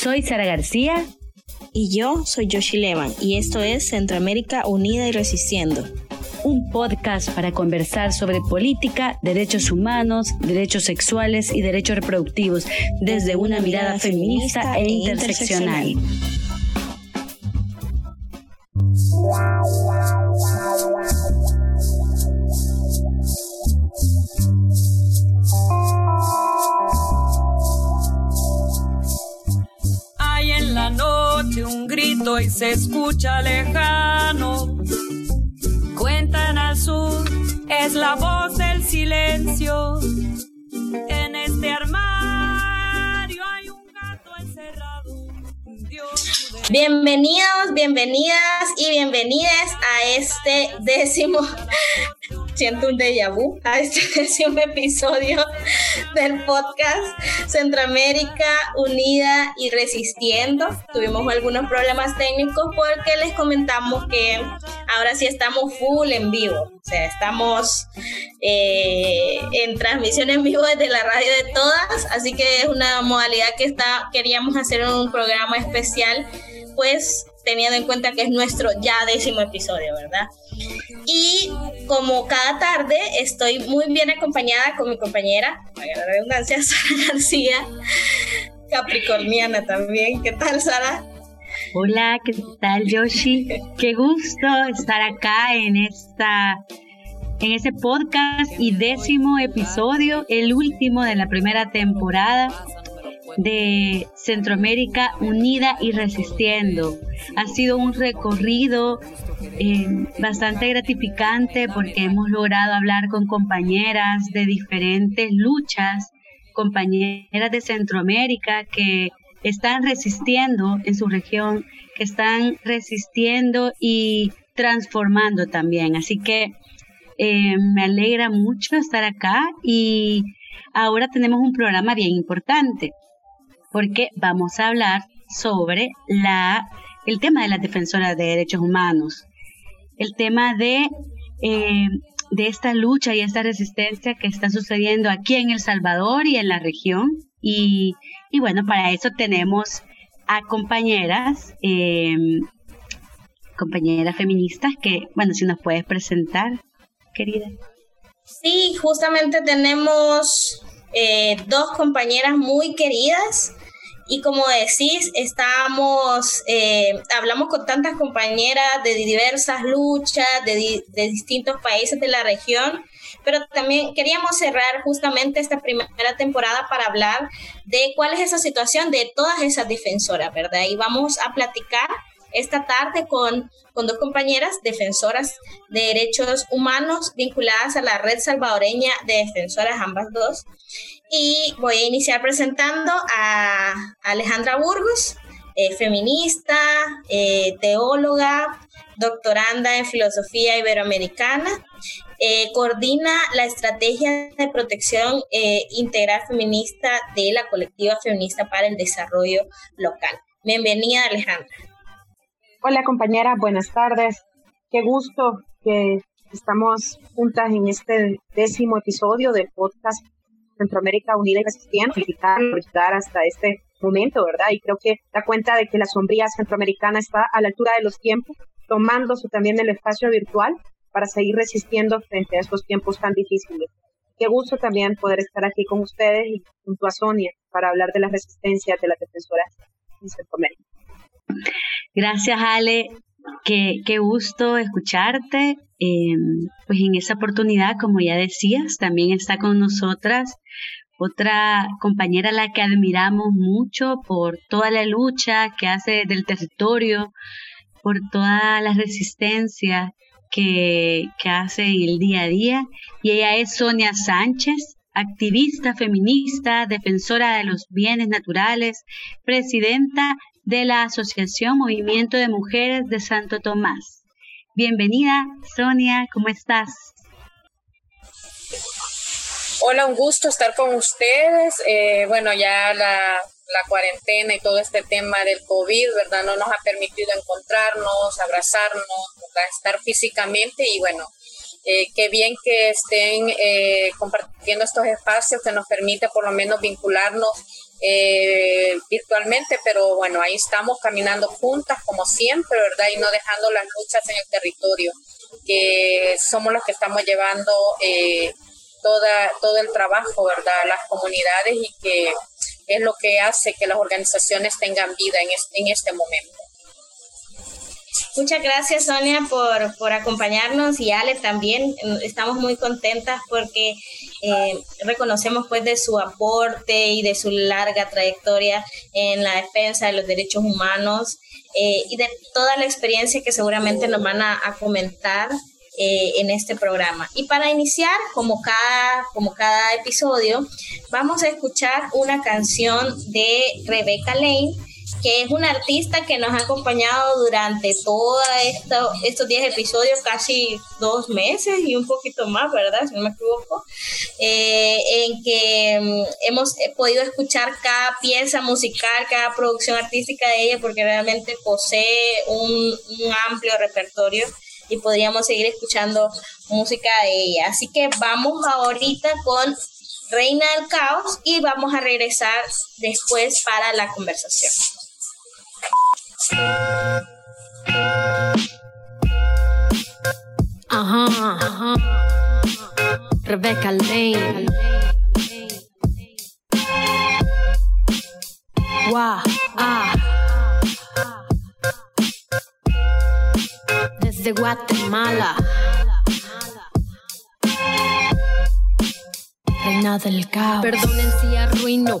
Soy Sara García. Y yo soy Yoshi Levan y esto es Centroamérica Unida y Resistiendo. Un podcast para conversar sobre política, derechos humanos, derechos sexuales y derechos reproductivos desde una mirada feminista e interseccional. Bienvenidos, bienvenidas y bienvenidas a este décimo, siento un déjà vu, a este décimo episodio del podcast Centroamérica Unida y Resistiendo. Tuvimos algunos problemas técnicos porque les comentamos que ahora sí estamos full en vivo, o sea, estamos eh, en transmisión en vivo desde la radio de todas, así que es una modalidad que está, queríamos hacer un programa especial pues teniendo en cuenta que es nuestro ya décimo episodio, ¿verdad? Y como cada tarde estoy muy bien acompañada con mi compañera, vaya la redundancia, Sara García, capricorniana también. ¿Qué tal, Sara? Hola, ¿qué tal, Yoshi? Qué gusto estar acá en esta en ese podcast y décimo episodio, el último de la primera temporada de Centroamérica unida y resistiendo. Ha sido un recorrido eh, bastante gratificante porque hemos logrado hablar con compañeras de diferentes luchas, compañeras de Centroamérica que están resistiendo en su región, que están resistiendo y transformando también. Así que eh, me alegra mucho estar acá y ahora tenemos un programa bien importante porque vamos a hablar sobre la, el tema de las defensoras de derechos humanos, el tema de, eh, de esta lucha y esta resistencia que está sucediendo aquí en El Salvador y en la región. Y, y bueno, para eso tenemos a compañeras, eh, compañeras feministas que, bueno, si nos puedes presentar, querida. Sí, justamente tenemos eh, dos compañeras muy queridas y como decís, estamos, eh, hablamos con tantas compañeras de diversas luchas, de, de, distintos países de la región, pero también queríamos cerrar justamente esta primera temporada para hablar de cuál es esa situación de todas esas defensoras, ¿verdad? Y vamos a platicar esta tarde con, con dos compañeras defensoras de derechos humanos vinculadas a la red salvadoreña de defensoras, ambas dos. Y voy a iniciar presentando a Alejandra Burgos, eh, feminista, eh, teóloga, doctoranda en filosofía iberoamericana. Eh, coordina la estrategia de protección integral feminista de la colectiva feminista para el desarrollo local. Bienvenida, Alejandra. Hola, compañera, buenas tardes. Qué gusto que estamos juntas en este décimo episodio del podcast Centroamérica Unida y Resistiendo, llegar hasta este momento, ¿verdad? Y creo que da cuenta de que la sombría centroamericana está a la altura de los tiempos, tomándose también el espacio virtual para seguir resistiendo frente a estos tiempos tan difíciles. Qué gusto también poder estar aquí con ustedes y junto a Sonia para hablar de la resistencia de las defensoras en Centroamérica. Gracias, Ale. Qué, qué gusto escucharte. Eh, pues en esa oportunidad, como ya decías, también está con nosotras otra compañera a la que admiramos mucho por toda la lucha que hace del territorio, por toda la resistencia que, que hace en el día a día. Y ella es Sonia Sánchez, activista feminista, defensora de los bienes naturales, presidenta de la Asociación Movimiento de Mujeres de Santo Tomás. Bienvenida, Sonia, ¿cómo estás? Hola, un gusto estar con ustedes. Eh, bueno, ya la, cuarentena y todo este tema del COVID, ¿verdad? No nos ha permitido encontrarnos, abrazarnos, estar físicamente y bueno, eh, qué bien que estén eh, compartiendo estos espacios que nos permite por lo menos vincularnos eh, virtualmente, pero bueno, ahí estamos caminando juntas como siempre, ¿verdad? Y no dejando las luchas en el territorio, que somos los que estamos llevando toda, todo el trabajo, ¿verdad? A las comunidades y que es lo que hace que las organizaciones tengan vida en en este momento. Muchas gracias Sonia por, por, acompañarnos y Ale también. Estamos muy contentas porque eh, reconocemos pues de su aporte y de su larga trayectoria en la defensa de los derechos humanos eh, y de toda la experiencia que seguramente nos van a, comentar eh, en este programa. Y para iniciar, como cada, como cada episodio, vamos a escuchar una canción de Rebecca Lane que es una artista que nos ha acompañado durante todos estos 10 episodios, casi dos meses y un poquito más, ¿verdad? Si no me equivoco, eh, en que mm, hemos podido escuchar cada pieza musical, cada producción artística de ella, porque realmente posee un, un amplio repertorio y podríamos seguir escuchando música de ella. Así que vamos ahorita con Reina del Caos y vamos a regresar después para la conversación. Ajá, ajá. Rebecca Lane. Wow, ah. Desde Guatemala. reina del caos. Perdonen si arruino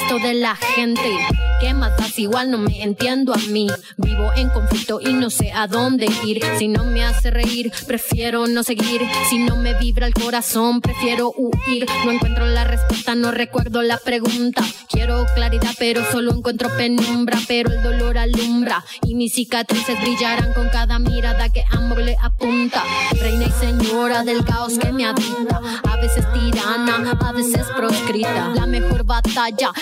resto de la gente. ¿Qué más das? Igual no me entiendo a mí. Vivo en conflicto y no sé a dónde ir. Si no me hace reír, prefiero no seguir. Si no me vibra el corazón, prefiero huir. No encuentro la respuesta, no recuerdo la pregunta. Quiero claridad, pero solo encuentro penumbra. Pero el dolor alumbra y mis cicatrices brillarán con cada mirada que amor le apunta. Reina y señora del caos que me habita. A veces tirana, a veces proscrita. La mejor batalla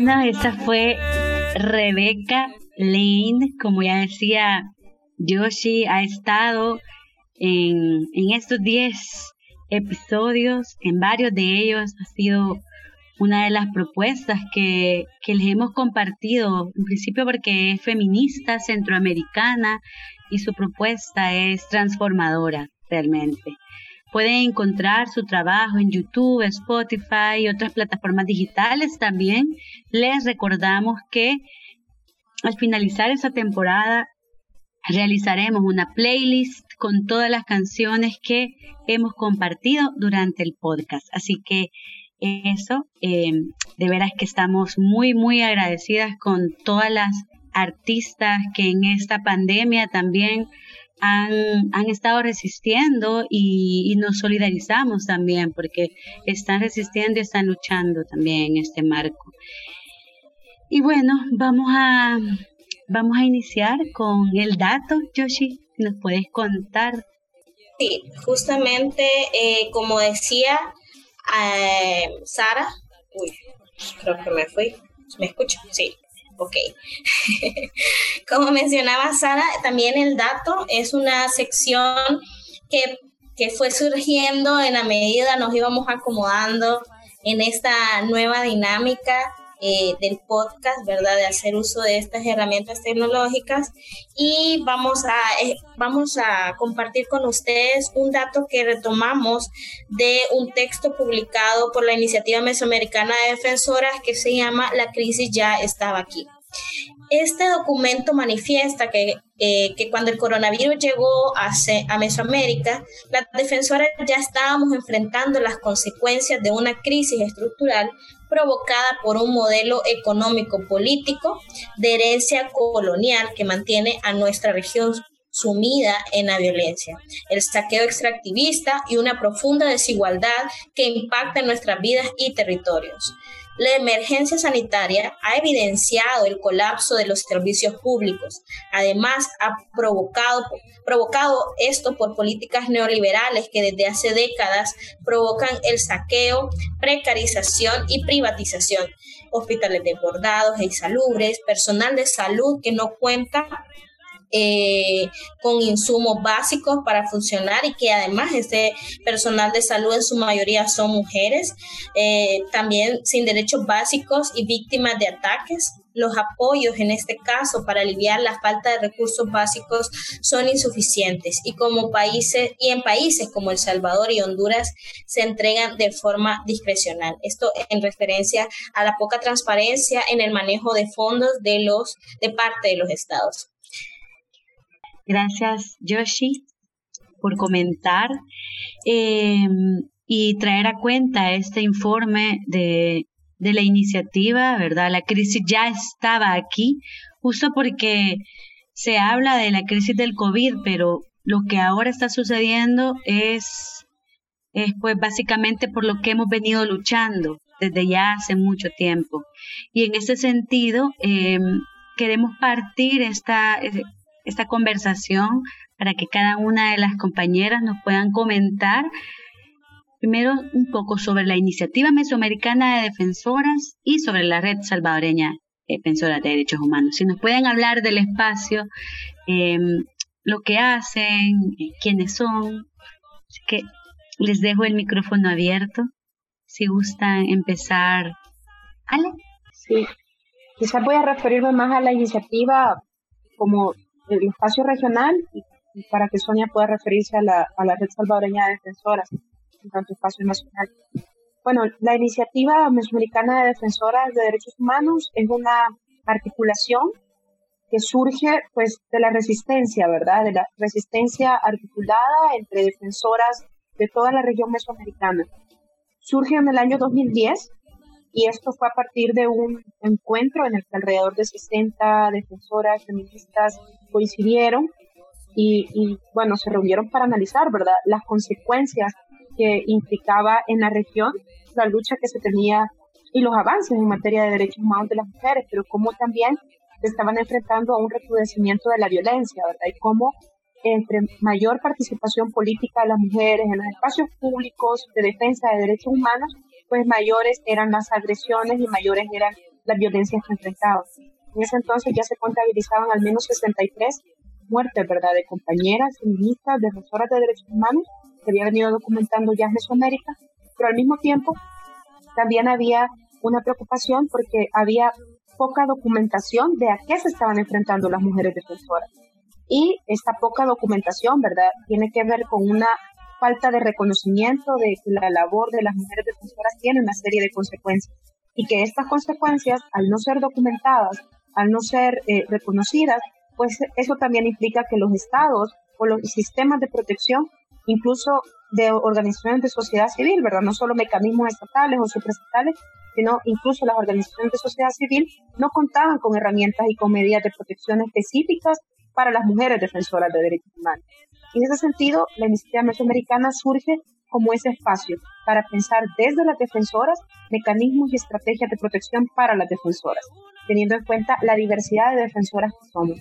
Bueno, esa fue Rebeca Lane, como ya decía Yoshi, ha estado en, en estos 10 episodios, en varios de ellos ha sido una de las propuestas que, que les hemos compartido, en principio porque es feminista, centroamericana y su propuesta es transformadora realmente. Pueden encontrar su trabajo en YouTube, Spotify y otras plataformas digitales también. Les recordamos que al finalizar esa temporada realizaremos una playlist con todas las canciones que hemos compartido durante el podcast. Así que eso, eh, de veras que estamos muy, muy agradecidas con todas las artistas que en esta pandemia también han, han estado resistiendo y, y, nos solidarizamos también porque están resistiendo y están luchando también en este marco. Y bueno, vamos a, vamos a iniciar con el dato, Yoshi, ¿nos puedes contar? Sí, justamente eh, como decía eh, Sara, uy, creo que me fui, ¿me escucho? Sí, ok. como mencionaba Sara, también el dato es una sección que, que fue surgiendo en la medida nos íbamos acomodando en esta nueva dinámica eh, del podcast, ¿verdad? De hacer uso de estas herramientas tecnológicas y vamos a, eh, vamos a compartir con ustedes un dato que retomamos de un texto publicado por la Iniciativa Mesoamericana de Defensoras que se llama La crisis ya estaba aquí. Este documento manifiesta que, eh, que cuando el coronavirus llegó a, a Mesoamérica, las defensoras ya estábamos enfrentando las consecuencias de una crisis estructural provocada por un modelo económico-político de herencia colonial que mantiene a nuestra región sumida en la violencia, el saqueo extractivista y una profunda desigualdad que impacta en nuestras vidas y territorios. La emergencia sanitaria ha evidenciado el colapso de los servicios públicos. Además, ha provocado, provocado esto por políticas neoliberales que desde hace décadas provocan el saqueo, precarización y privatización. Hospitales desbordados e insalubres, personal de salud que no cuenta eh, con insumos básicos para funcionar y que además este personal de salud en su mayoría son mujeres, eh, también sin derechos básicos y víctimas de ataques. Los apoyos en este caso para aliviar la falta de recursos básicos son insuficientes y como países y en países como El Salvador y Honduras se entregan de forma discrecional. Esto en referencia a la poca transparencia en el manejo de fondos de los de parte de los estados. Gracias, Yoshi, por comentar em, y traer a cuenta este informe de, de la iniciativa, ¿verdad? La crisis ya estaba aquí, justo porque se habla de la crisis del COVID, pero lo que ahora está sucediendo es, es pues básicamente por lo que hemos venido luchando desde ya hace mucho tiempo. Y en ese sentido, eh, queremos partir esta, esta conversación para que cada una de las compañeras nos puedan comentar primero un poco sobre la iniciativa mesoamericana de defensoras y sobre la red salvadoreña defensora de derechos humanos. Si nos pueden hablar del espacio, em, lo que hacen, eh, quiénes son. Así que les dejo el micrófono abierto. Si gustan empezar. ¿Ale? Sí, quizás voy a referirme más a la iniciativa como el espacio regional y, para que Sonia pueda referirse a la, a la red salvadoreña de defensoras en tanto espacio nacional. Bueno, la iniciativa mesoamericana de defensoras de derechos humanos es una articulación que surge pues de la resistencia, ¿verdad? De la resistencia articulada entre defensoras de toda la región mesoamericana. Surge en el año 2010 y esto fue a partir de un encuentro en el que alrededor de 60 defensoras feministas coincidieron y, bueno, se reunieron para analizar, ¿verdad?, las consecuencias que implicaba en la región la lucha que se tenía y los avances en materia de derechos humanos de las mujeres, pero cómo también se estaban enfrentando a un recrudecimiento de la violencia, ¿verdad? Y cómo entre mayor participación política de las mujeres en los espacios públicos de defensa de derechos humanos, pues mayores eran las agresiones y mayores eran las violencias que enfrentaban. En ese entonces ya se contabilizaban al menos 63 muertes, ¿verdad?, de compañeras feministas, defensoras de derechos humanos, que había venido documentando ya en Mesoamérica, pero al mismo tiempo también había una preocupación porque había poca documentación de a qué se estaban enfrentando las mujeres defensoras. Y esta poca documentación, ¿verdad?, tiene que ver con una falta de reconocimiento de que la labor de las mujeres defensoras tiene una serie de consecuencias y que estas consecuencias, al no ser documentadas, al no ser eh, reconocidas, pues eso también implica que los estados o los sistemas de protección, incluso de organizaciones de sociedad civil, ¿verdad? No solo mecanismos estatales o supraestatales, sino incluso las organizaciones de sociedad civil no contaban con herramientas y con medidas de protección específicas para las mujeres defensoras de derechos humanos. En ese sentido, la iniciativa mesoamericana surge como ese espacio para pensar desde las defensoras mecanismos y estrategias de protección para las defensoras, teniendo en cuenta la diversidad de defensoras que somos.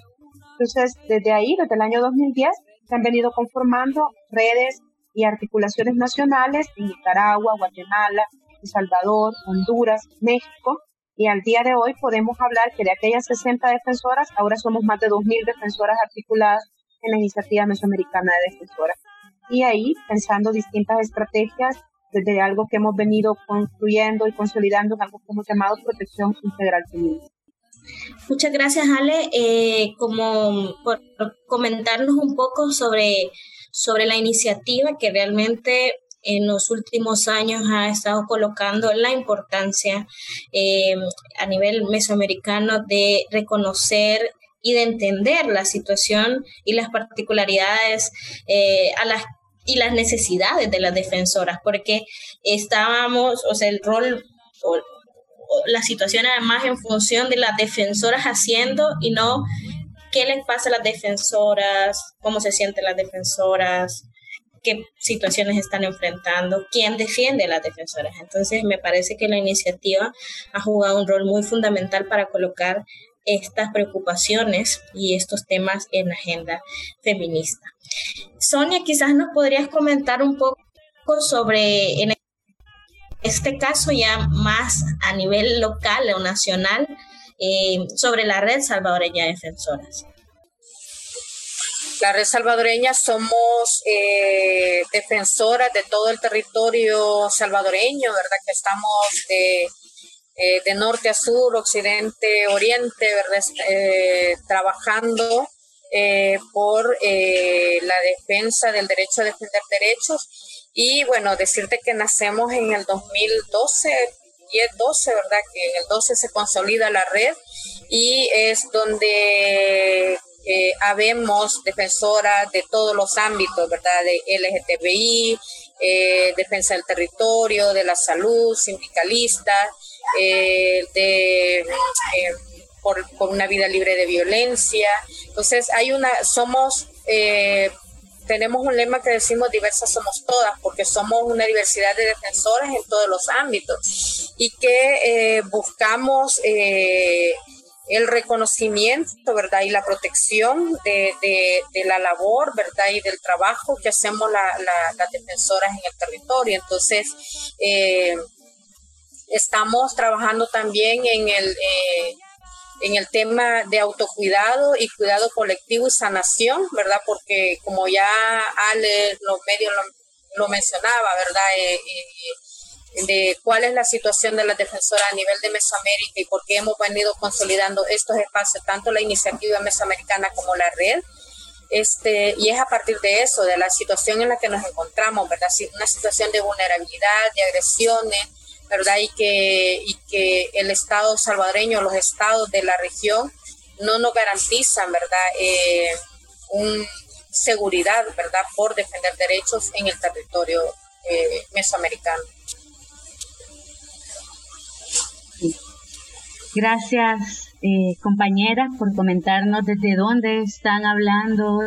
Entonces, desde ahí, desde el año 2010, se han venido conformando redes y articulaciones nacionales en Nicaragua, Guatemala, El Salvador, Honduras, México, y al día de hoy podemos hablar que de aquellas 60 defensoras, ahora somos más de 2.000 defensoras articuladas en la iniciativa mesoamericana de defensoras. Y ahí, pensando distintas estrategias, desde algo que hemos venido construyendo y consolidando, algo que hemos llamado protección integral feminista. Muchas gracias, Ale, eh, como por comentarnos un poco sobre, sobre la iniciativa que realmente en los últimos años ha estado colocando la importancia eh, a nivel mesoamericano de reconocer y de entender la situación y las particularidades eh, y las necesidades de las defensoras, porque estábamos, o sea, el rol o, la situación era más en función de las defensoras haciendo y no qué les pasa a las defensoras, cómo se sienten las defensoras, qué situaciones están enfrentando, quién defiende a las defensoras. Entonces, me parece que la iniciativa ha jugado un rol muy fundamental para colocar estas preocupaciones y estos temas en la agenda feminista. Sonia, quizás nos podrías comentar un poco sobre, en este caso ya más a nivel local o nacional, eh, sobre la red salvadoreña de defensoras. La red salvadoreña somos eh, defensoras de todo el territorio salvadoreño, ¿verdad? Que estamos de, eh, norte a sur, occidente, oriente, ¿verdad? Eh, trabajando por la defensa del derecho a defender derechos. Y bueno, decirte que nacemos en el 2012, 10, 12, ¿verdad? Que en el 12 se consolida la red y es donde eh, habemos defensoras de todos los ámbitos, ¿verdad? De LGTBI, eh, defensa del territorio, de la salud, sindicalistas, eh, de, por, una vida libre de violencia. Entonces, hay una, somos, tenemos un lema que decimos diversas somos todas, porque somos una diversidad de defensoras en todos los ámbitos y que buscamos el reconocimiento, ¿verdad? Y la protección de, de, la labor, ¿verdad? Y del trabajo que hacemos las defensoras en el territorio. Entonces, eh, estamos trabajando también en el, eh, en el tema de autocuidado y cuidado colectivo y sanación, ¿verdad? Porque como ya Ale, los medios lo, mencionaba, ¿verdad? Eh, de cuál es la situación de la defensora a nivel de Mesoamérica y por qué hemos venido consolidando estos espacios, tanto la iniciativa mesoamericana como la red. Este, y es a partir de eso, de la situación en la que nos encontramos, ¿verdad? Una situación de vulnerabilidad, de agresiones, ¿verdad? Y que, y que el Estado salvadoreño, los estados de la región, no nos garantizan, ¿verdad? Eh, un seguridad, ¿verdad? Por defender derechos en el territorio eh, mesoamericano. Gracias, eh, compañeras, por comentarnos desde dónde están hablando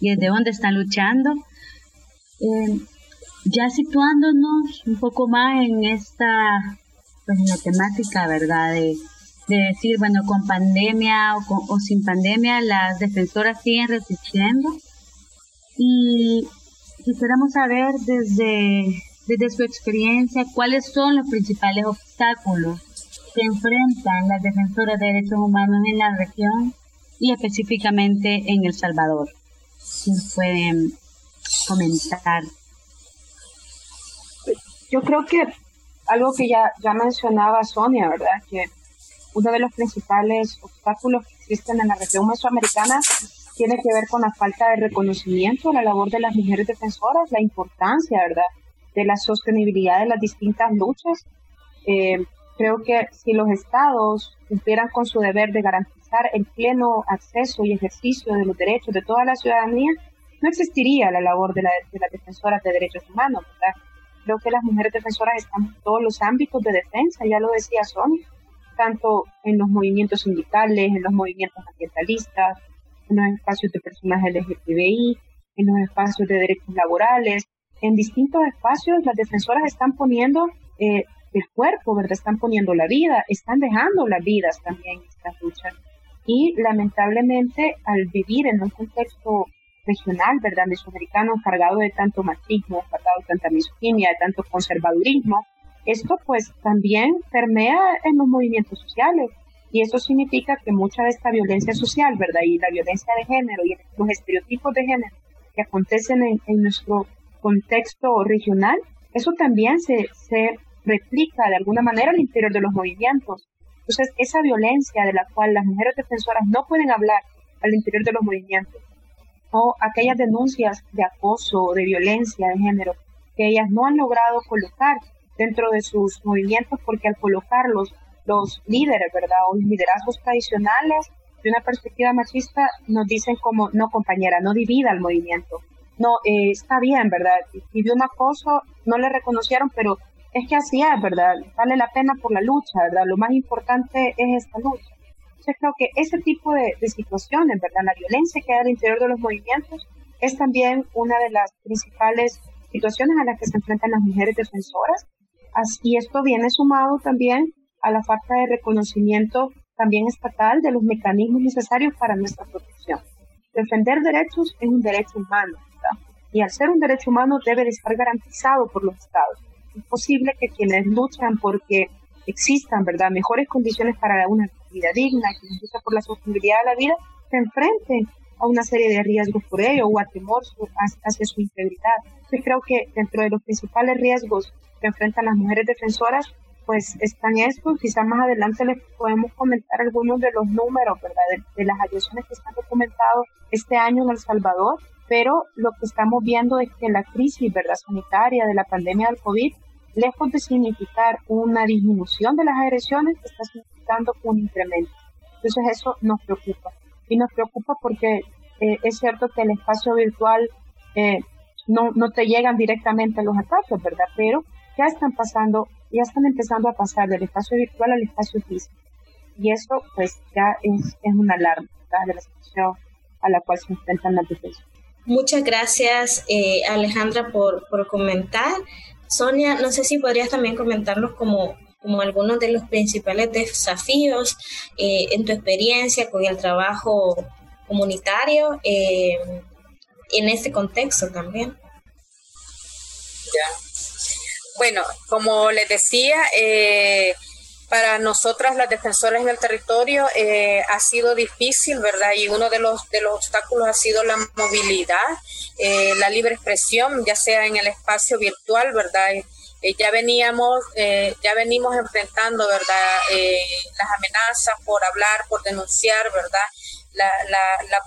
y, desde dónde están luchando. Eh, ya situándonos un poco más en esta, pues en la temática, ¿verdad? De, decir, bueno, con pandemia o, o sin pandemia, las defensoras siguen resistiendo. Y quisiéramos saber desde, desde su experiencia cuáles son los principales obstáculos que enfrentan las defensoras de derechos humanos en la región y específicamente en El Salvador. Si pueden comentar. Yo creo que algo que ya, ya mencionaba Sonia, ¿verdad? Que uno de los principales obstáculos que existen en la región mesoamericana tiene que ver con la falta de reconocimiento a la labor de las mujeres defensoras, la importancia, ¿verdad?, de la sostenibilidad de las distintas luchas. Eh, creo que si los estados cumplieran con su deber de garantizar el pleno acceso y ejercicio de los derechos de toda la ciudadanía, no existiría la labor de, la, de las defensoras de derechos humanos. Creo que las mujeres defensoras están en todos los ámbitos de defensa, ya lo decía Sonia, tanto en los movimientos sindicales, en los movimientos ambientalistas, en los espacios de personas LGTBI, en los espacios de derechos laborales, en distintos espacios las defensoras están poniendo eh, el cuerpo, ¿verdad? Están poniendo la vida, están dejando las vidas también en esta lucha. Y lamentablemente al vivir en un contexto regional, ¿verdad? Mesoamericano cargado de tanto machismo, cargado de tanta misoginia, de tanto conservadurismo, esto pues también permea en los movimientos sociales. Y eso significa que mucha de esta violencia social, ¿verdad? Y la violencia de género y los estereotipos de género que acontecen en, nuestro contexto regional, eso también se, se replica de alguna manera al interior de los movimientos. Entonces, esa violencia de la cual las mujeres defensoras no pueden hablar al interior de los movimientos, o aquellas denuncias de acoso, o de violencia de género, que ellas no han logrado colocar dentro de sus movimientos, porque al colocarlos los líderes, ¿verdad? O los liderazgos tradicionales de una perspectiva machista nos dicen como, no compañera, no divida el movimiento. No, eh, está bien, ¿verdad? Vivió un acoso, no le reconocieron, pero es que así es, ¿verdad? Vale la pena por la lucha, ¿verdad? Lo más importante es esta lucha. Yo creo que ese tipo de, de situaciones, ¿verdad? La violencia que hay al interior de los movimientos es también una de las principales situaciones a las que se enfrentan las mujeres defensoras. Y esto viene sumado también a la falta de reconocimiento también estatal de los mecanismos necesarios para nuestra protección. Defender derechos es un derecho humano, ¿verdad? y al ser un derecho humano debe de estar garantizado por los estados. Es posible que quienes luchan porque existan, ¿verdad?, mejores condiciones para una vida digna, quienes luchan por la sostenibilidad de la vida, se enfrenten a una serie de riesgos por ello o a temor hacia su integridad. Yo creo que dentro de los principales riesgos que enfrentan las mujeres defensoras pues están estos. Quizás más adelante les podemos comentar algunos de los números, ¿verdad? De, las agresiones que están documentados este año en El Salvador, pero lo que estamos viendo es que la crisis, ¿verdad? Sanitaria de la pandemia del COVID, lejos de significar una disminución de las agresiones, está significando un incremento. Entonces eso nos preocupa. Y nos preocupa porque eh, es cierto que el espacio virtual eh, no, no te llegan directamente los ataques, ¿verdad? Pero ya están pasando ya están empezando a pasar del espacio virtual al espacio físico. Y eso pues ya es, es una alarma de la situación a la cual se enfrentan las defensas. Muchas gracias eh, Alejandra por, por comentar. Sonia, no sé si podrías también comentarnos como, como algunos de los principales desafíos eh, en tu experiencia con el trabajo comunitario eh, en este contexto también. Ya, bueno, como les decía, eh, para nosotras las defensoras en el territorio eh, ha sido difícil, ¿verdad? Y uno de los, de los obstáculos ha sido la movilidad, eh, la libre expresión, ya sea en el espacio virtual, ¿verdad? ya veníamos, ya venimos enfrentando, ¿verdad? las amenazas por hablar, por denunciar, ¿verdad? La, la, la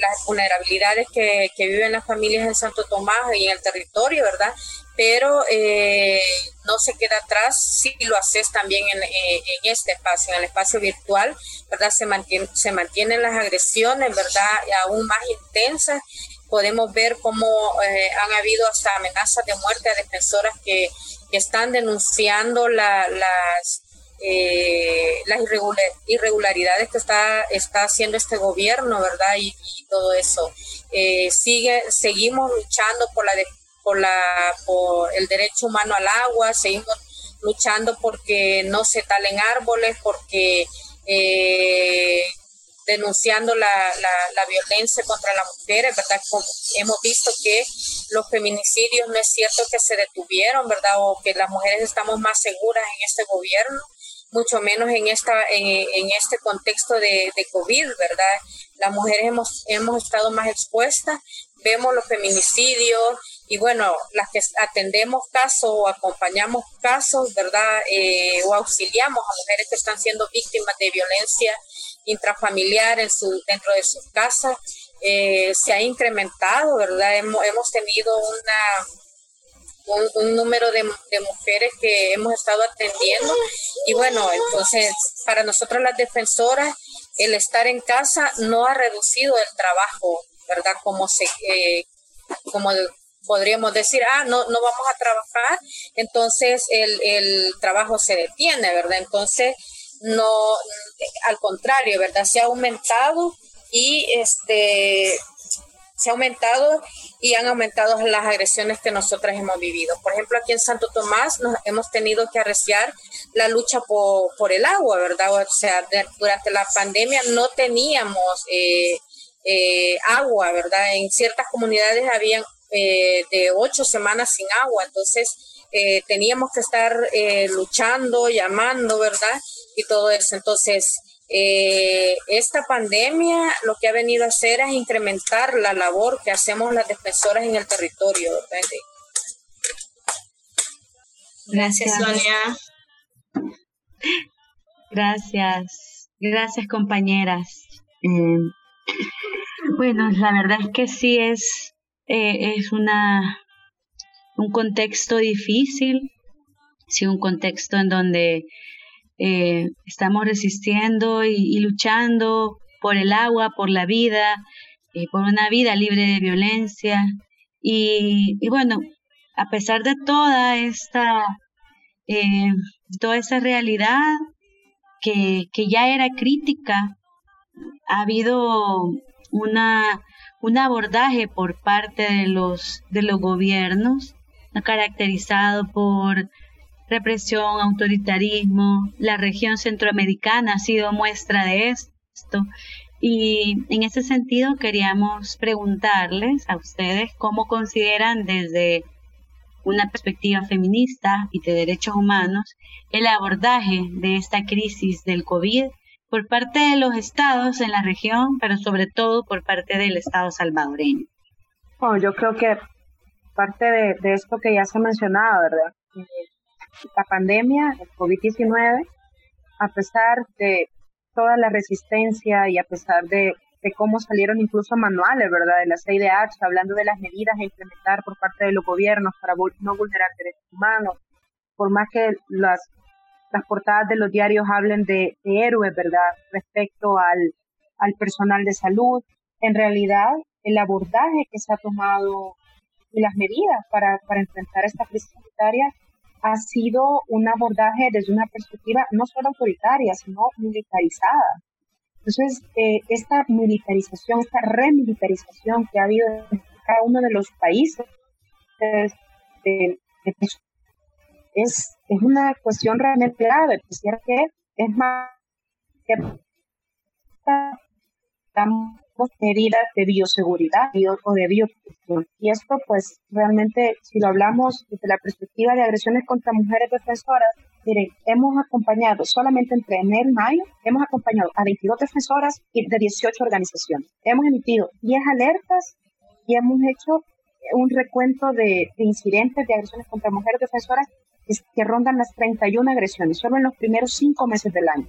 las vulnerabilidades que, que, viven las familias en Santo Tomás y en el territorio, ¿verdad? pero eh, no se queda atrás si lo haces también en, eh, en, este espacio, en el espacio virtual, ¿verdad? Se, mantiene, se mantienen las agresiones, ¿verdad? Aún más intensas. Podemos ver cómo eh, han habido hasta amenazas de muerte a defensoras que, que están denunciando la, las, las irregularidades que está, está haciendo este gobierno, ¿verdad? Y, todo eso. sigue, seguimos luchando por la defensa por, la, por el derecho humano al agua, seguimos luchando porque no se talen árboles, porque eh, denunciando la, la, violencia contra las mujeres, ¿verdad? hemos visto que los feminicidios no es cierto que se detuvieron, ¿verdad? O que las mujeres estamos más seguras en este gobierno, mucho menos en, esta, en, este contexto de, de, COVID, ¿verdad? Las mujeres hemos, hemos estado más expuestas, vemos los feminicidios, y bueno, las que atendemos casos o acompañamos casos, ¿verdad? Eh, o auxiliamos a mujeres que están siendo víctimas de violencia intrafamiliar en su, dentro de sus casas, eh, se ha incrementado, ¿verdad? Hemos, hemos tenido una, un, número de, de, mujeres que hemos estado atendiendo y bueno, entonces para nosotros las defensoras el estar en casa no ha reducido el trabajo, ¿verdad? Como se... Eh, como podríamos decir, ah, no, no vamos a trabajar, entonces el, el trabajo se detiene, ¿verdad? Entonces, no, al contrario, ¿verdad? Se ha aumentado y este se ha aumentado y han aumentado las agresiones que nosotras hemos vivido. Por ejemplo, aquí en Santo Tomás nos hemos tenido que arreciar la lucha por, por el agua, ¿verdad? O sea, durante la pandemia no teníamos eh, eh, agua, ¿verdad? En ciertas comunidades habían eh, de ocho semanas sin agua, entonces eh, teníamos que estar luchando, llamando, ¿verdad? Y todo eso. Entonces, esta pandemia lo que ha venido a hacer es incrementar la labor que hacemos las defensoras en el territorio, ¿verdad? Gracias, Sonia. Gracias, gracias compañeras. bueno, la verdad es que sí es eh, es una, un contexto difícil, sí, un contexto en donde eh, estamos resistiendo y, luchando por el agua, por la vida, eh, por una vida libre de violencia. Y, bueno, a pesar de toda esta, toda esa realidad que, que ya era crítica, ha habido una un abordaje por parte de los, de los gobiernos, caracterizado por represión, autoritarismo. La región centroamericana ha sido muestra de esto. Y en ese sentido queríamos preguntarles a ustedes cómo consideran desde una perspectiva feminista y de derechos humanos el abordaje de esta crisis del COVID por parte de los estados en la región, pero sobre todo por parte del estado salvadoreño. Bueno, yo creo que parte de, esto que ya se ha mencionado, ¿verdad? La pandemia, el COVID-19, a pesar de toda la resistencia y a pesar de, cómo salieron incluso manuales, ¿verdad? De la CIDH, hablando de las medidas a implementar por parte de los gobiernos para no vulnerar derechos humanos, por más que las las portadas de los diarios hablen de, héroes, ¿verdad? Respecto al, al personal de salud. En realidad, el abordaje que se ha tomado y las medidas para, para enfrentar esta crisis sanitaria ha sido un abordaje desde una perspectiva no solo autoritaria, sino militarizada. Entonces, eh, esta militarización, esta remilitarización que ha habido en cada uno de los países de, de, es, es una cuestión realmente grave, pues, que es más que estamos medidas de bioseguridad o de bioprotección. Y esto, pues, realmente, si lo hablamos desde la perspectiva de agresiones contra mujeres defensoras, miren, hemos acompañado solamente entre enero y mayo, hemos acompañado a 22 defensoras y de 18 organizaciones. Hemos emitido 10 alertas y hemos hecho un recuento de, de incidentes de agresiones contra mujeres defensoras que rondan las 31 agresiones, solo en los primeros cinco meses del año.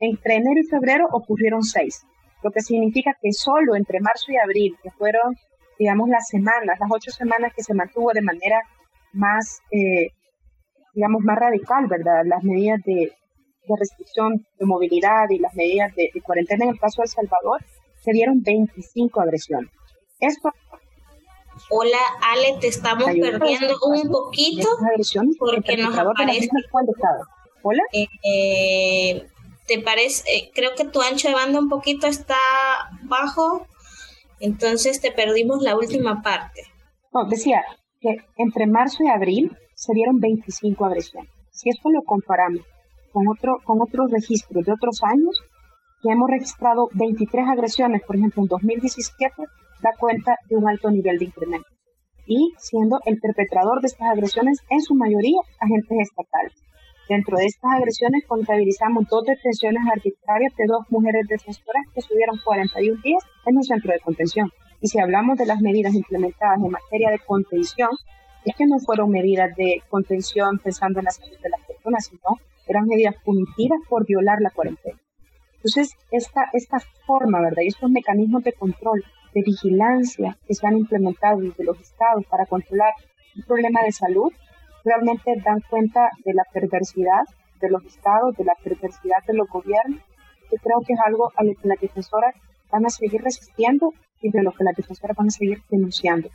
Entre enero y febrero ocurrieron seis, lo que significa que solo entre marzo y abril, que fueron, digamos, las semanas, las ocho semanas que se mantuvo de manera más, eh, digamos, más radical, ¿verdad? Las medidas de, restricción de movilidad y las medidas de, de, cuarentena en el caso de El Salvador, se dieron 25 agresiones. Esto Hola, Ale, te estamos perdiendo un poquito porque nos aparece. Hola. Eh, ¿Te parece? Eh, creo que tu ancho de banda un poquito está bajo, entonces te perdimos la última parte. Decía, que entre marzo y abril se dieron 25 agresiones. Si esto lo comparamos con, otro, con otros registros de otros años, que hemos registrado 23 agresiones, por ejemplo, en 2017, da cuenta de un alto nivel de incremento. Y siendo el perpetrador de estas agresiones en su mayoría agentes estatales. Dentro de estas agresiones contabilizamos dos detenciones arbitrarias de dos mujeres defensoras que estuvieron 41 días en un centro de contención. Y si hablamos de las medidas implementadas en materia de contención, es que no fueron medidas de contención pensando en la salud de las personas, sino eran medidas punitivas por violar la cuarentena. Entonces, esta, esta forma, ¿verdad? Y estos mecanismos de control, de vigilancia que se han implementado desde los estados para controlar un problema de salud, realmente dan cuenta de la perversidad de los estados, de la perversidad de los gobiernos. Yo creo que es algo a lo que las defensoras van a seguir resistiendo y de lo que las defensoras van a seguir denunciando.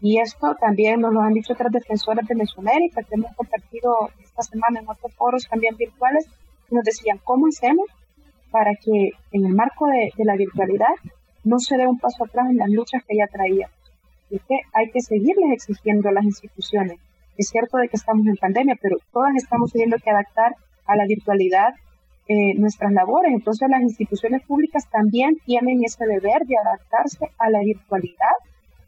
Y esto también nos lo han dicho otras defensoras de Mesoamérica que hemos compartido esta semana en otros foros también virtuales, que nos decían, ¿cómo hacemos para que en el marco de, de la virtualidad no se dé un paso atrás en las luchas que ya traía? Y que hay que seguirles exigiendo a las instituciones es cierto de que estamos en pandemia, pero todas estamos teniendo que adaptar a la virtualidad eh, nuestras labores. Entonces las instituciones públicas también tienen ese deber de adaptarse a la virtualidad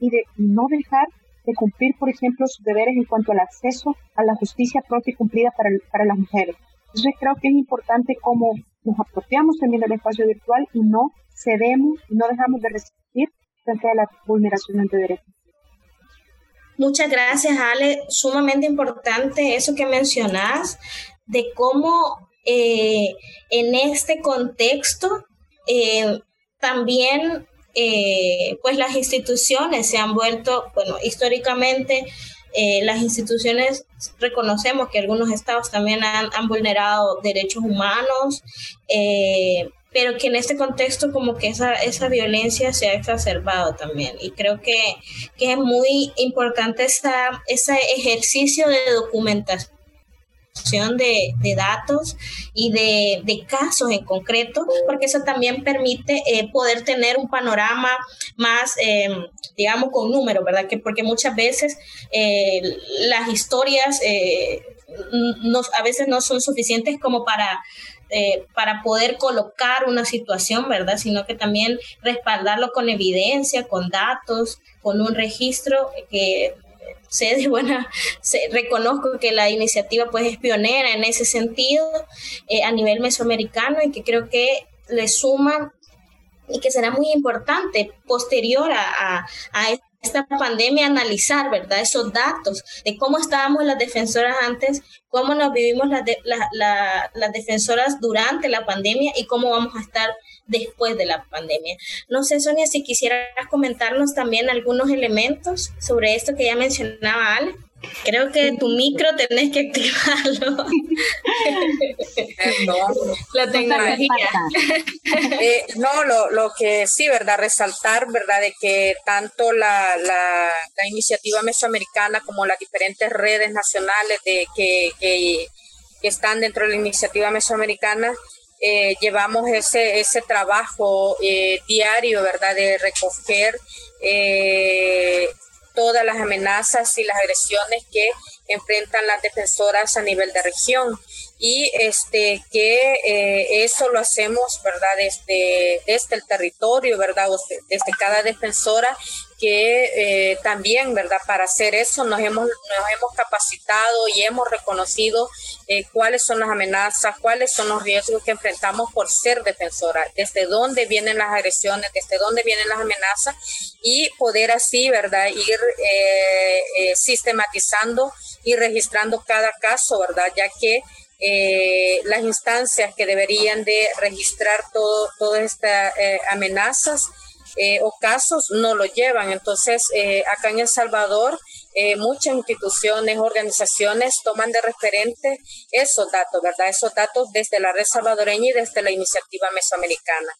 y de no dejar de cumplir, por ejemplo, sus deberes en cuanto al acceso a la justicia propia y cumplida para, para las mujeres. Entonces creo que es importante cómo nos apropiamos también del espacio virtual y no cedemos no dejamos de resistir frente a la vulneración de derechos. Muchas gracias, Ale. Sumamente importante eso que mencionas de cómo eh, en este contexto eh, también eh, pues las instituciones se han vuelto, bueno, históricamente las instituciones reconocemos que algunos estados también han vulnerado derechos humanos, pero que en este contexto como que esa, esa violencia se ha exacerbado también. Y creo que, que es muy importante esa, ese ejercicio de documentación de, de, datos y de, de, casos en concreto, porque eso también permite eh, poder tener un panorama más, eh, digamos, con números, ¿verdad? Que porque muchas veces eh, las historias no, a veces no son suficientes como para eh, para poder colocar una situación, ¿verdad? Sino que también respaldarlo con evidencia, con datos, con un registro que sé de buena, reconozco que la iniciativa pues es pionera en ese sentido eh, a nivel mesoamericano y que creo que le suma y que será muy importante posterior a, a esta pandemia analizar, ¿verdad? Esos datos de cómo estábamos las defensoras antes, cómo nos vivimos las, las defensoras durante la pandemia y cómo vamos a estar después de la pandemia. No sé, Sonia, si quisieras comentarnos también algunos elementos sobre esto que ya mencionaba Ale. Creo que tu micro tenés que activarlo. no, la tecnología. Eh, no, lo, lo, que sí, ¿verdad? Resaltar, ¿verdad? De que tanto la, la, la, iniciativa mesoamericana como las diferentes redes nacionales de que, que, que están dentro de la iniciativa mesoamericana eh, llevamos ese, ese trabajo eh, diario, ¿verdad? De recoger eh, todas las amenazas y las agresiones que enfrentan las defensoras a nivel de región. Y este que eh, eso lo hacemos verdad desde, desde el territorio verdad desde cada defensora que eh, también verdad para hacer eso nos hemos nos hemos capacitado y hemos reconocido eh, cuáles son las amenazas cuáles son los riesgos que enfrentamos por ser defensora desde dónde vienen las agresiones desde dónde vienen las amenazas y poder así verdad ir sistematizando y registrando cada caso verdad ya que eh, las instancias que deberían de registrar todo, todas estas eh, amenazas eh, o casos no lo llevan. Entonces, acá en El Salvador, muchas instituciones, organizaciones toman de referente esos datos, ¿verdad? Esos datos desde la red salvadoreña y desde la iniciativa mesoamericana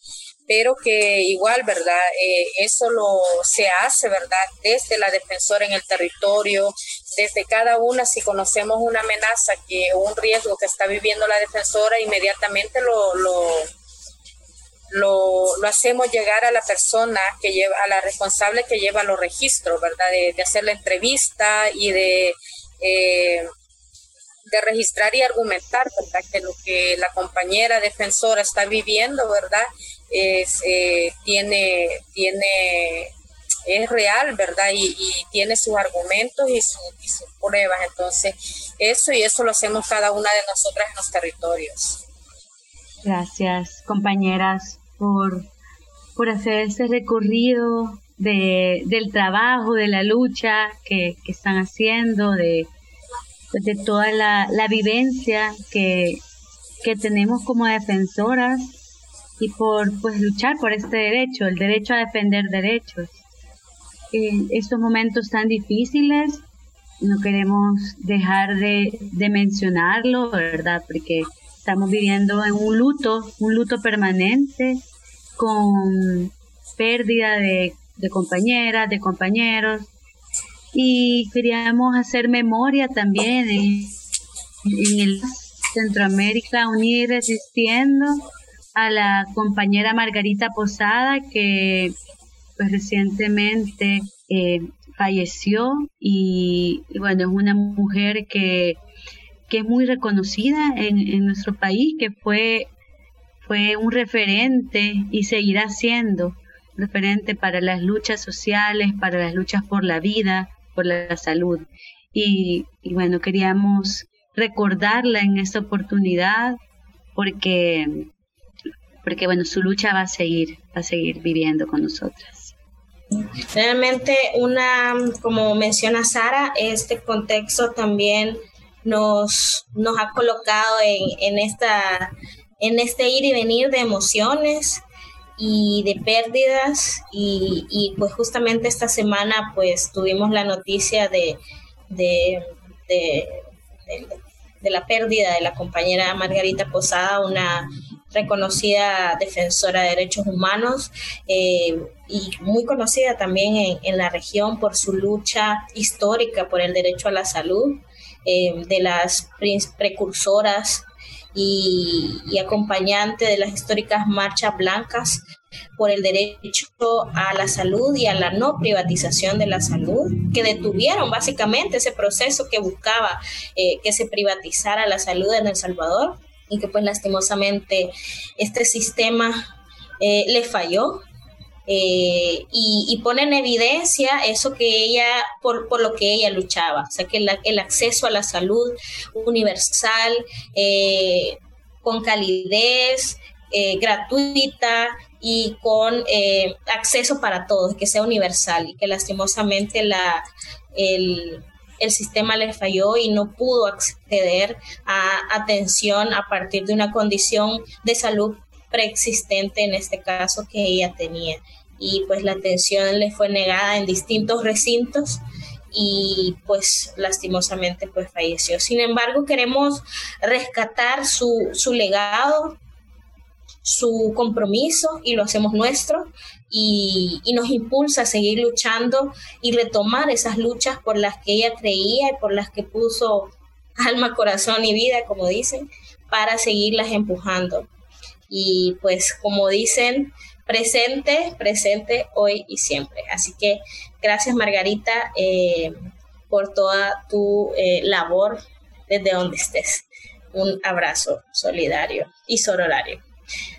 pero que igual, ¿verdad? Eh, eso lo se hace, ¿verdad? Desde la defensora en el territorio, desde cada una, si conocemos una amenaza que un riesgo que está viviendo la defensora, inmediatamente lo, lo, lo, hacemos llegar a la persona que lleva, a la responsable que lleva los registros, ¿verdad? De, hacer la entrevista y de, eh, de registrar y argumentar, ¿verdad? Que lo que la compañera defensora está viviendo, ¿verdad? Es, eh, tiene, tiene, es real, ¿verdad? Y, tiene sus argumentos y, y sus pruebas. Entonces, eso y eso lo hacemos cada una de nosotras en los territorios. Gracias, compañeras, por, por hacer este recorrido de, del trabajo, de la lucha que, están haciendo, de, pues, de toda la, vivencia que, que tenemos como defensoras y por pues luchar por este derecho, el derecho a defender derechos. En estos momentos tan difíciles no queremos dejar de, de mencionarlo, ¿verdad? Porque Estamos viviendo en un luto, un luto permanente, con pérdida de, compañeras, de compañeros. Y queríamos hacer memoria también en, el Centroamérica Unida y Resistiendo a la compañera Margarita Posada que pues recientemente eh, falleció y, bueno es una mujer que que es muy reconocida en, nuestro país, que fue, fue un referente y seguirá siendo referente para las luchas sociales, para las luchas por la vida, por la salud. Y, bueno, queríamos recordarla en esta oportunidad porque, porque bueno, su lucha va a seguir, va a seguir viviendo con nosotras. Realmente una, como menciona Sara, este contexto también nos, ha colocado en, esta, en este ir y venir de emociones y de pérdidas y, pues justamente esta semana pues tuvimos la noticia de, la pérdida de la compañera Margarita Posada, una reconocida defensora de derechos humanos eh, y muy conocida también en, la región por su lucha histórica por el derecho a la salud. Eh, de las precursoras y, y acompañante de las históricas marchas blancas por el derecho a la salud y a la no privatización de la salud, que detuvieron básicamente ese proceso que buscaba eh, que se privatizara la salud en El Salvador y que pues lastimosamente este sistema eh, le falló eh, y, pone en evidencia eso que ella, por, por, lo que ella luchaba, o sea, que el acceso a la salud universal, eh, con calidez, eh, gratuita y con acceso para todos, que sea universal. Y que lastimosamente la, el, el sistema le falló y no pudo acceder a atención a partir de una condición de salud preexistente en este caso que ella tenía y pues la atención le fue negada en distintos recintos y pues lastimosamente pues falleció. Sin embargo, queremos rescatar su, su legado, su compromiso y lo hacemos nuestro y, y, nos impulsa a seguir luchando y retomar esas luchas por las que ella creía y por las que puso alma, corazón y vida, como dicen, para seguirlas empujando. Y pues como dicen, presente, presente hoy y siempre. Así que gracias Margarita eh, por toda tu eh, labor desde donde estés. Un abrazo solidario y sororario.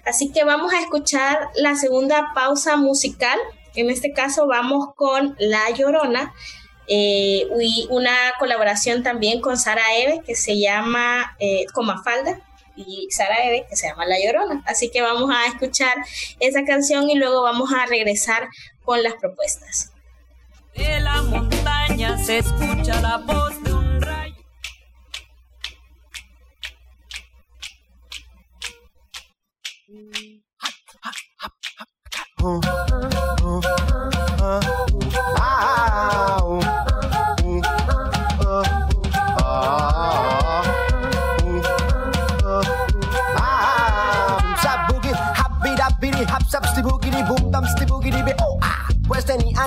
Así que vamos a escuchar la segunda pausa musical. En este caso vamos con La Llorona. Eh, y una colaboración también con Sara Eve que se llama Comafalda y Sara Eve, que se llama La Llorona. Así que vamos a escuchar esa canción y luego vamos a regresar con las propuestas. De la montaña se escucha la voz de un rayo.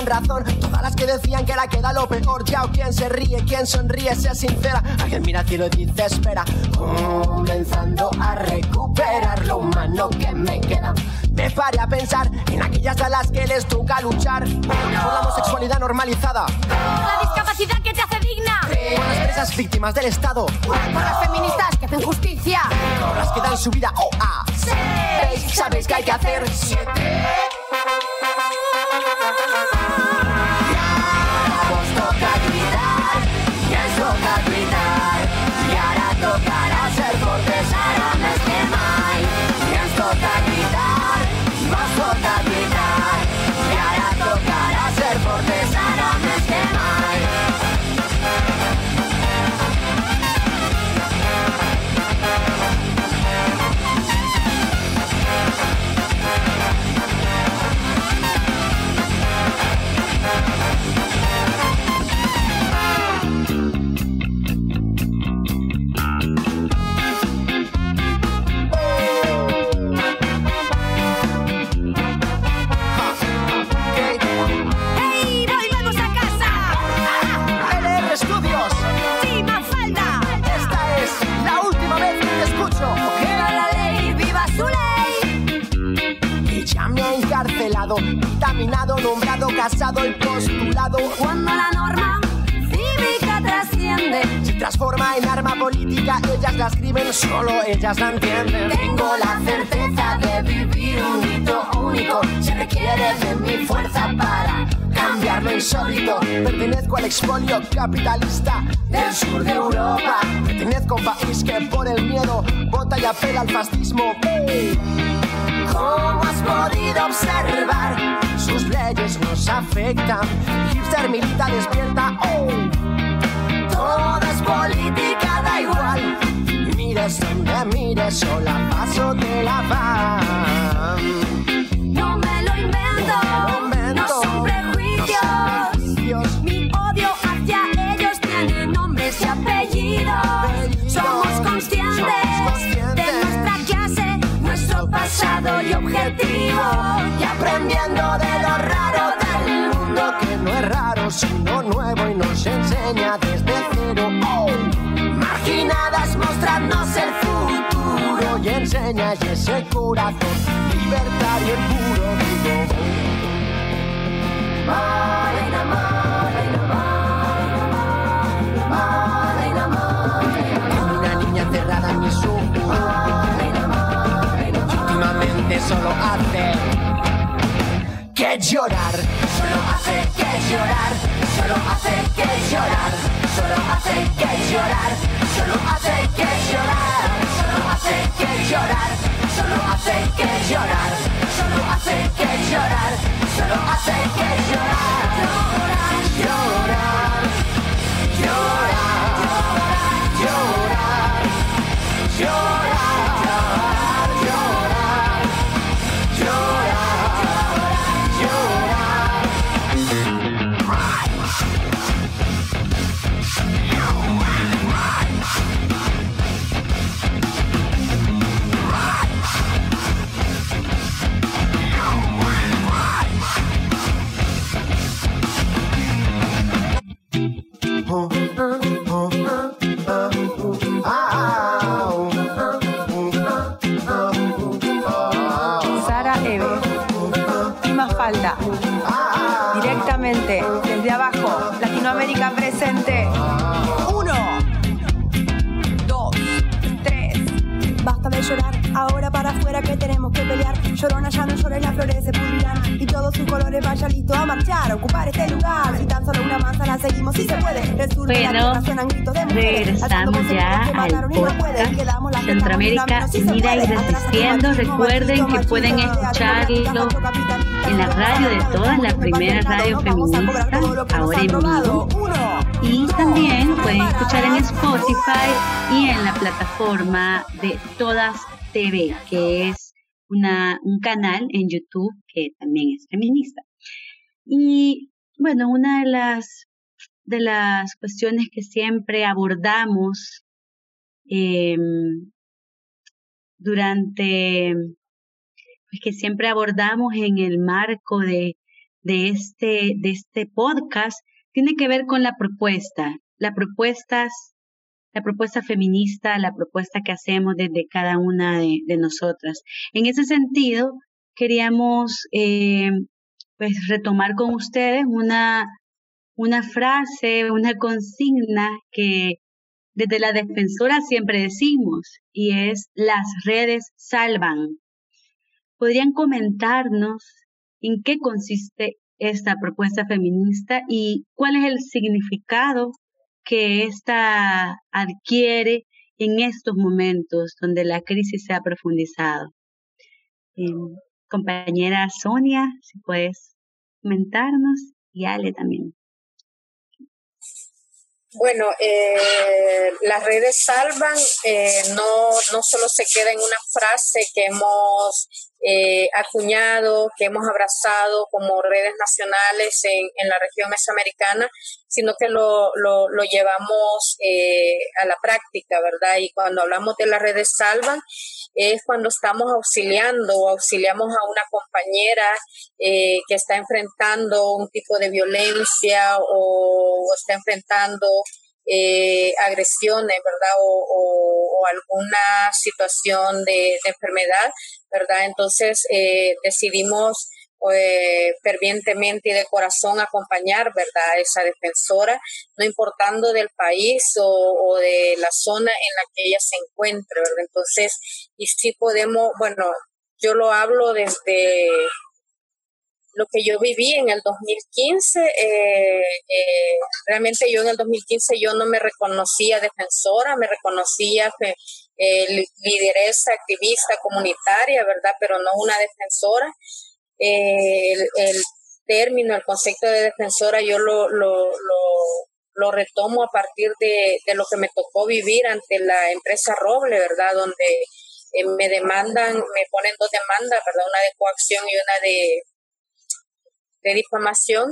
Razón. Todas las que decían que la queda lo peor. Ya o quien se ríe, quien sonríe, sea sincera. Alguien mira cielo y dice espera. Comenzando a recuperar lo humano que me queda. Me pare a pensar en aquellas a las que les toca luchar por la homosexualidad normalizada. La discapacidad que te hace digna. Por las presas víctimas del Estado. Por las feministas que hacen justicia. Por las que dan su vida o a. ¿Veis? ¿Sabéis qué hay que hacer? Siete. Ellas la entienden. tengo la certeza de vivir un hito único. Se requiere de mi fuerza para cambiar lo insólito. Pertenezco al expolio capitalista del sur de Europa. Pertenezco a un país que por el miedo vota y apela al fascismo. ¿Cómo has podido observar? Sus leyes nos afectan. Hipster milita despierta. Oh. Todo es política, da igual. Mires donde mires, sola paso de la van. Enseña y ese corazón libertario y puro digo Morena, morena, morena, morena, morena. Una niña cerrada en mi susurro últimamente solo hace que llorar, solo hace que llorar, solo hace que llorar, solo hace que llorar, solo hace que llorar, solo hace que llorar, solo hace que llorar, solo hace que llorar, Recuerden que pueden escucharlo en la radio de todas, la primera radio feminista, ahora en vivo. Y también pueden escuchar en Spotify y en la plataforma de Todas TV, que es una, un canal en YouTube que también es feminista. Y bueno, una de las, de las cuestiones que siempre abordamos em, durante, pues que siempre abordamos en el marco de, de este, de este podcast tiene que ver con la propuesta, la propuesta, la propuesta feminista, la propuesta que hacemos desde cada una de, nosotras. En ese sentido, queríamos eh, pues retomar con ustedes una, una frase, una consigna que desde la defensora siempre decimos, y es las redes salvan. ¿Podrían comentarnos en qué consiste esta propuesta feminista y cuál es el significado que ésta adquiere en estos momentos donde la crisis se ha profundizado? Eh, compañera Sonia, si puedes comentarnos, y Ale también. Bueno, eh, las redes salvan, eh, no, no solo se queda en una frase que hemos eh, acuñado, que hemos abrazado como redes nacionales en, en la región mesoamericana, sino que lo, lo, lo llevamos eh, a la práctica, ¿verdad? Y cuando hablamos de las redes salvan, es cuando estamos auxiliando o auxiliamos a una compañera eh, que está enfrentando un tipo de violencia o, está enfrentando eh, agresiones, ¿verdad? O, o, alguna situación de, enfermedad, ¿verdad? Entonces eh, decidimos eh, fervientemente y de corazón acompañar, ¿verdad?, esa defensora, no importando del país o, de la zona en la que ella se encuentre, ¿verdad? Entonces, y si podemos, bueno, yo lo hablo desde lo que yo viví en el 2015, eh, eh, realmente yo en el 2015 yo no me reconocía defensora, me reconocía eh, lideresa, activista comunitaria, ¿verdad? Pero no una defensora el, el, término, el concepto de defensora, yo lo, lo, lo, retomo a partir de, de, lo que me tocó vivir ante la empresa Roble, ¿verdad? Donde eh, me demandan, me ponen dos demandas, ¿verdad? Una de coacción y una de, de difamación.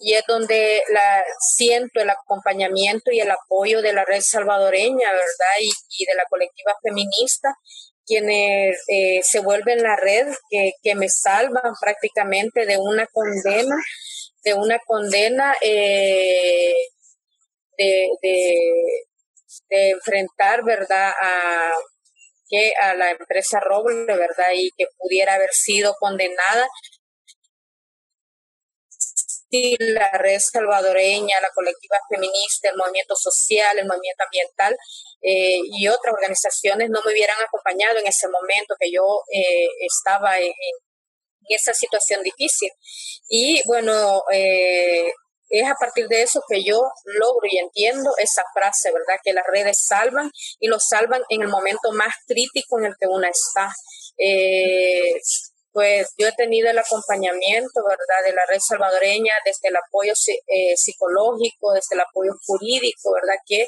Y es donde la, siento el acompañamiento y el apoyo de la red salvadoreña, ¿verdad? Y, de la colectiva feminista, quienes eh, se vuelven la red que, que, me salvan prácticamente de una condena, de una condena eh, de, de, de, enfrentar, ¿verdad?, a, que a la empresa Roble, ¿verdad?, y que pudiera haber sido condenada la red salvadoreña, la colectiva feminista, el movimiento social, el movimiento ambiental eh, y otras organizaciones no me hubieran acompañado en ese momento que yo eh, estaba en, esa situación difícil. Y bueno, eh, es a partir de eso que yo logro y entiendo esa frase, ¿verdad? Que las redes salvan y lo salvan en el momento más crítico en el que una está. Pues yo he tenido el acompañamiento, ¿verdad?, de la red salvadoreña, desde el apoyo eh, psicológico, desde el apoyo jurídico, ¿verdad?, que,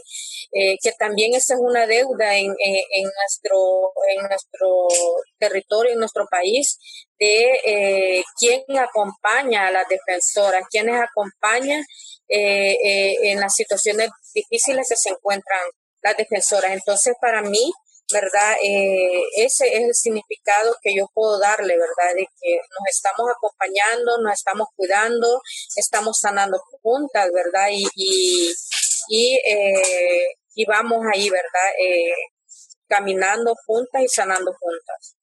eh, que también esa es una deuda en, en, nuestro, en nuestro territorio, en nuestro país, de eh, quién acompaña a las defensoras, quienes acompañan en las situaciones difíciles que se encuentran las defensoras. Entonces, para mí, ¿verdad? Eh, ese es el significado que yo puedo darle, ¿verdad? De que nos estamos acompañando, nos estamos cuidando, estamos sanando juntas, ¿verdad? Y, y, y, eh, y vamos ahí, ¿verdad? Eh, caminando juntas y sanando juntas.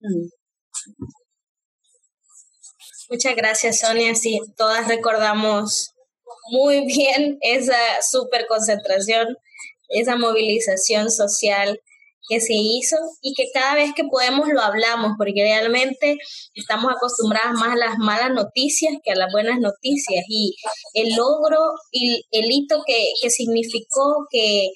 Mm. Muchas gracias, Sonia. Sí, todas recordamos muy bien esa super concentración, esa movilización social que se hizo y que cada vez que podemos lo hablamos, porque realmente estamos acostumbradas más a las malas noticias que a las buenas noticias. Y el logro y el hito que, que significó que,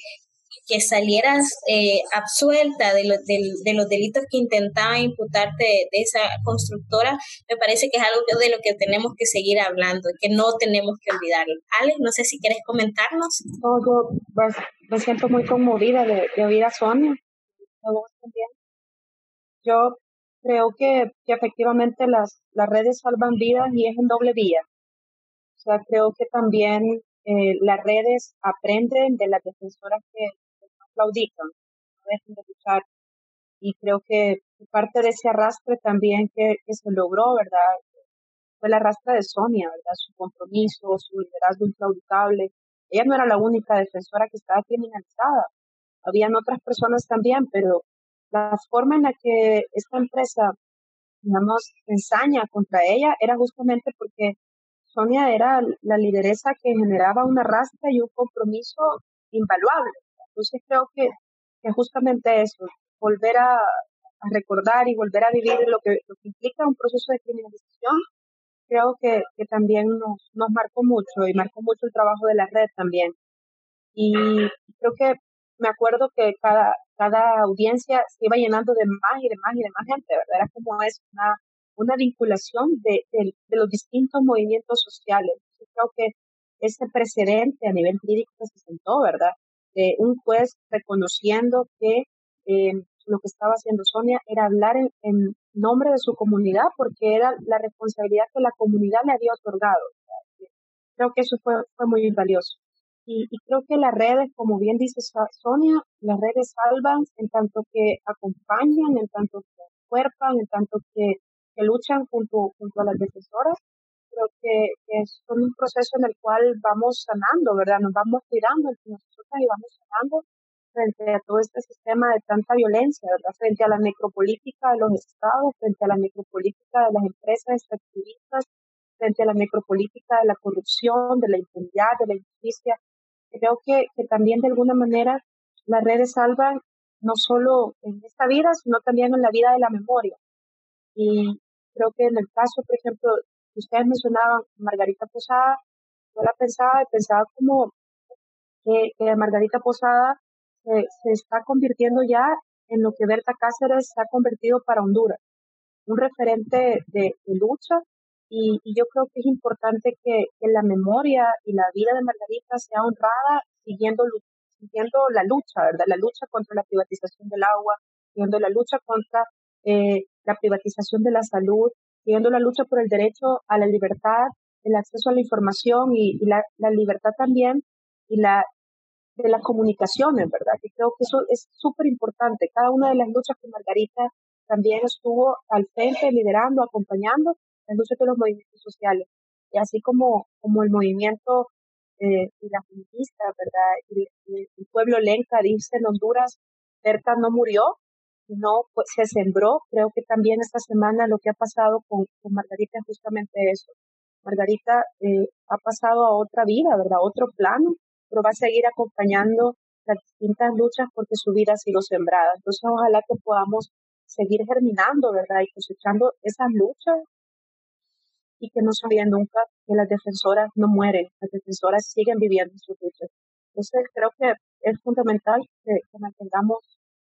que salieras eh, absuelta de, de, los delitos que intentaba imputarte de, esa constructora, me parece que es algo de lo que tenemos que seguir hablando, que no tenemos que olvidarlo. Alex, no sé si quieres comentarnos. yo pues, me siento muy conmovida de, de oír a Sonia yo creo que, efectivamente las, las redes salvan vidas y es en doble vía. O sea, creo que también eh, las redes aprenden de las defensoras que, claudican, no dejan de luchar. Y creo que parte de ese arrastre también que, se logró, ¿verdad? fue la rastra de Sonia, ¿verdad? Su compromiso, su liderazgo inclaudicable. Ella no era la única defensora que estaba criminalizada. Habían otras personas también, pero la forma en la que esta empresa, digamos, ensaña contra ella era justamente porque Sonia era la lideresa que generaba una rastra y un compromiso invaluable. Entonces creo que, que justamente eso, volver a, recordar y volver a vivir lo que, lo que implica un proceso de criminalización, creo que, que también nos, nos marcó mucho y marcó mucho el trabajo de la red también. Y creo que me acuerdo que cada, cada audiencia se iba llenando de más y de más y de más gente, ¿verdad? Era como es una, una vinculación de, de, los distintos movimientos sociales. Yo creo que ese precedente a nivel jurídico se sentó, ¿verdad? De un juez reconociendo que eh, lo que estaba haciendo Sonia era hablar en, nombre de su comunidad porque era la responsabilidad que la comunidad le había otorgado. Creo que eso fue, fue muy valioso. Y, creo que las redes, como bien dice Sonia, las redes salvan en tanto que acompañan, en tanto que cuerpan, en tanto que, luchan junto, junto a las defensoras. Creo que, es un proceso en el cual vamos sanando, ¿verdad? Nos vamos cuidando entre nosotras y vamos sanando frente a todo este sistema de tanta violencia, ¿verdad? Frente a la necropolítica de los estados, frente a la necropolítica de las empresas extractivistas, frente a la necropolítica de la corrupción, de la impunidad, de la injusticia creo que, que también de alguna manera las redes salvan no solo en esta vida, sino también en la vida de la memoria. Y creo que en el caso, por ejemplo, que ustedes mencionaban Margarita Posada, yo la pensaba y pensaba como que, Margarita Posada se, se, está convirtiendo ya en lo que Berta Cáceres se ha convertido para Honduras, un referente de lucha y, yo creo que es importante que, la memoria y la vida de Margarita sea honrada siguiendo, siguiendo la lucha, ¿verdad? La lucha contra la privatización del agua, siguiendo la lucha contra eh, la privatización de la salud, siguiendo la lucha por el derecho a la libertad, el acceso a la información y, la, la, libertad también y la de las comunicaciones, ¿verdad? Que creo que eso es súper importante. Cada una de las luchas que Margarita también estuvo al frente, liderando, acompañando, lucha de los movimientos sociales. Y así como, como el movimiento eh, y la feminista, ¿verdad? Y, el pueblo lenca dice en Honduras, Berta no murió, no pues, se sembró. Creo que también esta semana lo que ha pasado con, con Margarita es justamente eso. Margarita eh, ha pasado a otra vida, ¿verdad? Otro plano, pero va a seguir acompañando las distintas luchas porque su vida ha sido sembrada. Entonces, ojalá que podamos seguir germinando, ¿verdad? Y cosechando esas luchas y que no olvide nunca que las defensoras no mueren, las defensoras siguen viviendo su lucha. Entonces creo que es fundamental que, mantengamos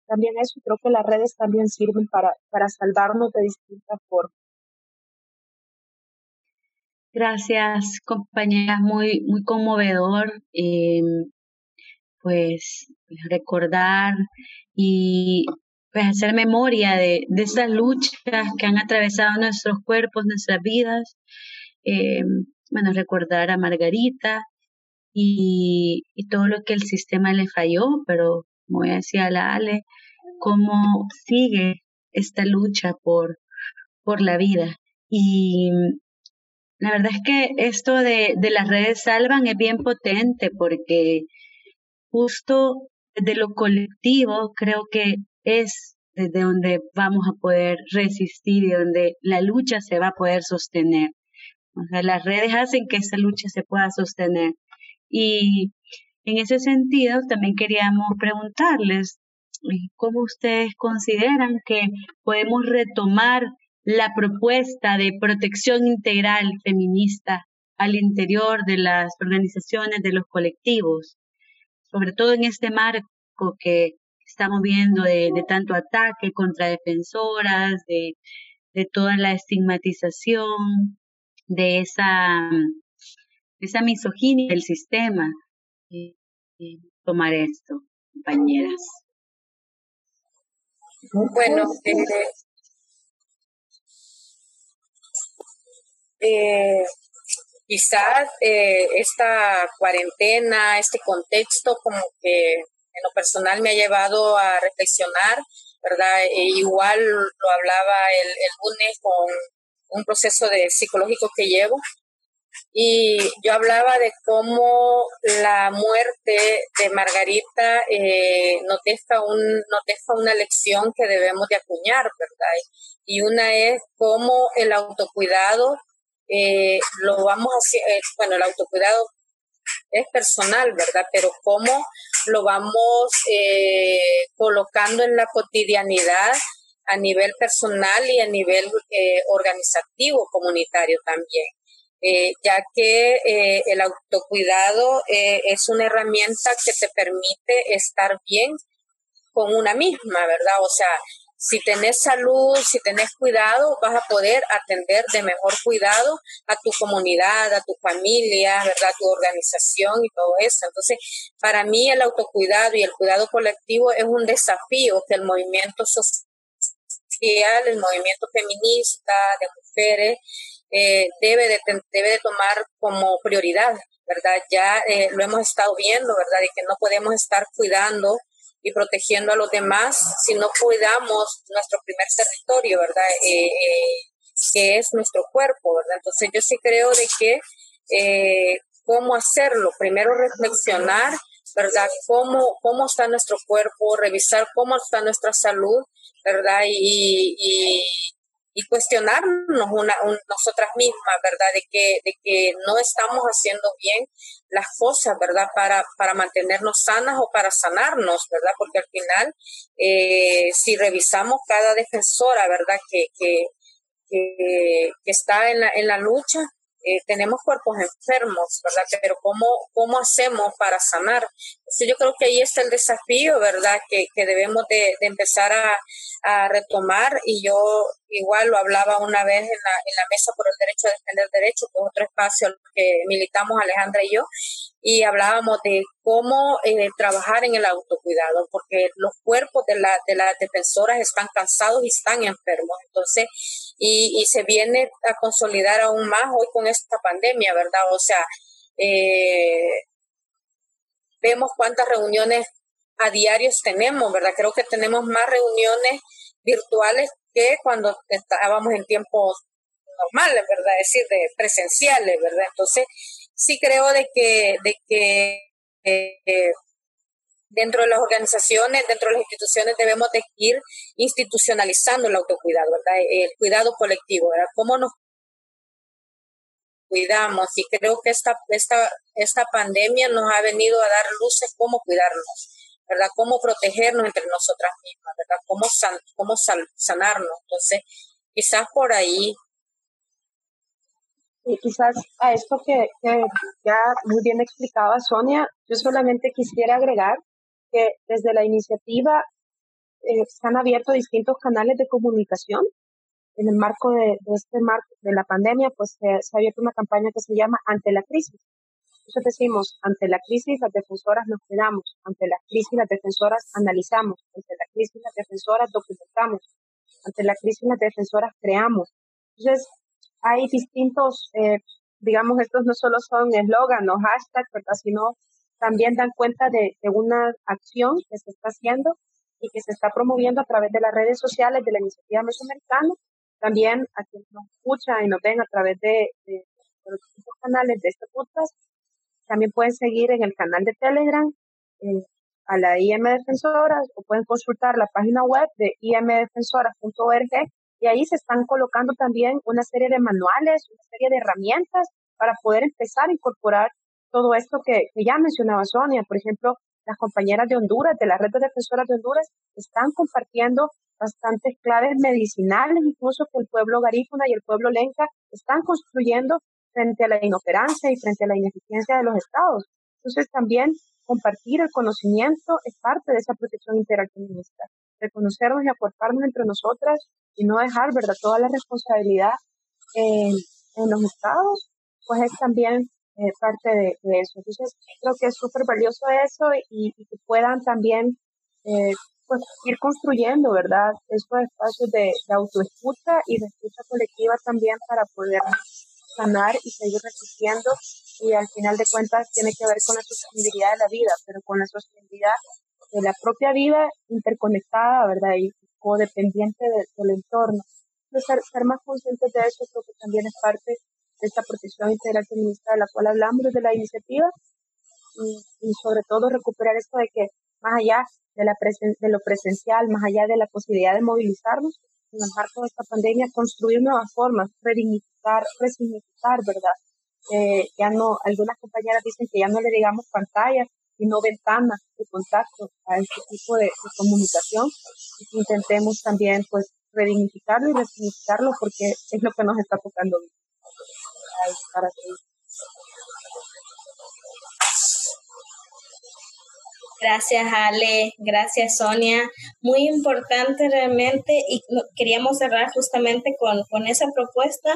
también eso creo que las redes también sirven para, para salvarnos de distintas formas. Gracias, compañeras, muy, muy conmovedor. Eh, pues recordar y pues hacer memoria de, de esas luchas que han atravesado nuestros cuerpos, nuestras vidas. Eh, bueno, recordar a Margarita y, y, todo lo que el sistema le falló, pero como decía la Ale, cómo sigue esta lucha por, por la vida. Y la verdad es que esto de, de las redes salvan es bien potente porque justo de lo colectivo creo que es desde donde vamos a poder resistir y donde la lucha se va a poder sostener. O sea, las redes hacen que esa lucha se pueda sostener. Y en ese sentido, también queríamos preguntarles eh, cómo ustedes consideran que podemos retomar la propuesta de protección integral feminista al interior de las organizaciones, de los colectivos, sobre todo en este marco que estamos viendo de, tanto ataque contra defensoras, de, toda la estigmatización, de esa, misoginia del sistema. Eh, eh, tomar esto, compañeras. Bueno, eh, quizás esta cuarentena, este contexto como que lo personal me ha llevado a reflexionar, ¿verdad? E igual lo hablaba el, el lunes con, un proceso de psicológico que llevo y yo hablaba de cómo la muerte de Margarita eh, nos, deja un, nos deja una lección que debemos de acuñar, ¿verdad? Y una es cómo el autocuidado eh, lo vamos a hacer, eh, bueno, el autocuidado es personal, ¿verdad? Pero cómo lo vamos eh, colocando en la cotidianidad a nivel personal y a nivel eh, organizativo, comunitario también. Eh, ya que eh, el autocuidado es una herramienta que te permite estar bien con una misma, ¿verdad? O sea, si tenés salud, si tenés cuidado, vas a poder atender de mejor cuidado a tu comunidad, a tu familia, ¿verdad? Tu organización y todo eso. Entonces, para mí el autocuidado y el cuidado colectivo es un desafío que el movimiento social, el movimiento feminista de mujeres, eh, debe, de, debe de tomar como prioridad, ¿verdad? Ya eh, lo hemos estado viendo, ¿verdad? De que no podemos estar cuidando y protegiendo a los demás si no cuidamos nuestro primer territorio, ¿verdad? Eh, eh que es nuestro cuerpo, ¿verdad? Entonces yo sí creo de que eh, cómo hacerlo, primero reflexionar, ¿verdad? Cómo, cómo está nuestro cuerpo, revisar cómo está nuestra salud, ¿verdad? Y, y, y cuestionarnos una, nosotras mismas, ¿verdad? De que, de que no estamos haciendo bien las cosas, ¿verdad? Para, para mantenernos sanas o para sanarnos, ¿verdad? Porque al final, eh, si revisamos cada defensora, ¿verdad? Que, que, que, que está en la, en la lucha, eh, tenemos cuerpos enfermos, ¿verdad? Pero ¿cómo, cómo hacemos para sanar? Entonces yo creo que ahí está el desafío, ¿verdad? Que, que debemos de, de empezar a, a, retomar y yo igual lo hablaba una vez en la, en la mesa por el derecho a defender derechos, con otro espacio al que militamos Alejandra y yo, y hablábamos de cómo eh, trabajar en el autocuidado, porque los cuerpos de, la, de las defensoras están cansados y están enfermos. Entonces, y, y se viene a consolidar aún más hoy con esta pandemia, ¿verdad? O sea, eh, vemos cuántas reuniones a diarios tenemos, ¿verdad? Creo que tenemos más reuniones virtuales que cuando estábamos en tiempos normales, ¿verdad? Es decir, de presenciales, ¿verdad? Entonces, sí creo de que, de que eh, dentro de las organizaciones, dentro de las instituciones debemos de ir institucionalizando el autocuidado, ¿verdad? El cuidado colectivo, ¿verdad? ¿Cómo nos cuidamos? Y creo que esta, esta, esta pandemia nos ha venido a dar luces cómo cuidarnos, ¿verdad? Cómo protegernos entre nosotras mismas, ¿verdad? Cómo, cómo sanarnos. Entonces, quizás por ahí y quizás a esto que, ya muy bien explicaba Sonia, yo solamente quisiera agregar que desde la iniciativa eh, se han abierto distintos canales de comunicación. En el marco de, este marco de la pandemia, pues se, ha abierto una campaña que se llama Ante la crisis. Entonces decimos, ante la crisis las defensoras nos cuidamos, ante la crisis las defensoras analizamos, ante la crisis las defensoras documentamos, ante la crisis las defensoras creamos. Entonces, hay distintos, eh, digamos, estos no solo son eslogan o hashtags, ¿verdad? sino también dan cuenta de, una acción que se está haciendo y que se está promoviendo a través de las redes sociales de la iniciativa mesoamericana. También a quienes nos escuchan y nos ven a través de, los distintos canales de este podcast, también pueden seguir en el canal de Telegram eh, a la IM Defensoras o pueden consultar la página web de imdefensoras.org y ahí se están colocando también una serie de manuales, una serie de herramientas para poder empezar a incorporar todo esto que, ya mencionaba Sonia. Por ejemplo, las compañeras de Honduras, de la red de defensoras de Honduras, están compartiendo bastantes claves medicinales, incluso que el pueblo garífuna y el pueblo lenca están construyendo frente a la inoperancia y frente a la ineficiencia de los estados. Entonces también compartir el conocimiento es parte de esa protección interaccionista. Reconocernos y aportarnos entre nosotras y no dejar, ¿verdad?, toda la responsabilidad en, los estados, pues es también eh, parte de, eso. Entonces, creo que es súper valioso eso y, que puedan también eh, pues, ir construyendo, ¿verdad?, estos espacios de, de autoescucha y de escucha colectiva también para poder sanar y seguir resistiendo y al final de cuentas tiene que ver con la sostenibilidad de la vida, pero con la sostenibilidad de la propia vida interconectada, ¿verdad? Y codependiente del entorno. ser, ser más conscientes de eso creo que también es parte de esta protección integral feminista de la cual hablamos desde la iniciativa y, sobre todo recuperar esto de que más allá de, la de lo presencial, más allá de la posibilidad de movilizarnos, en el marco de esta pandemia, construir nuevas formas, redignificar, resignificar, ¿verdad? Eh, ya no, algunas compañeras dicen que ya no le digamos pantalla, sino ventanas de contacto a este tipo de, comunicación y que intentemos también pues redignificarlo y resignificarlo porque es lo que nos está tocando para Gracias Ale, gracias Sonia. Muy importante realmente y queríamos cerrar justamente con, con esa propuesta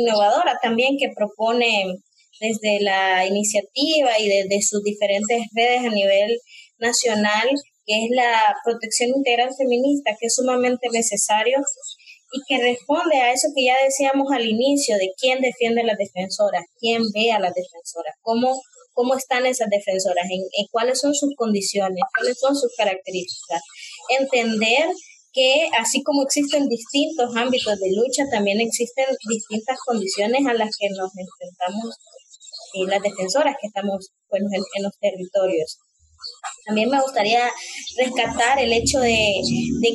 innovadora también que propone desde la iniciativa y desde sus diferentes redes a nivel nacional, que es la protección integral feminista, que es sumamente necesario y que responde a eso que ya decíamos al inicio, de quién defiende a las defensoras, quién ve a las defensoras, cómo, cómo están esas defensoras, en, cuáles son sus condiciones, cuáles son sus características. Entender que así como existen distintos ámbitos de lucha, también existen distintas condiciones a las que nos enfrentamos eh, las defensoras que estamos bueno, en los territorios. También me gustaría rescatar el hecho de,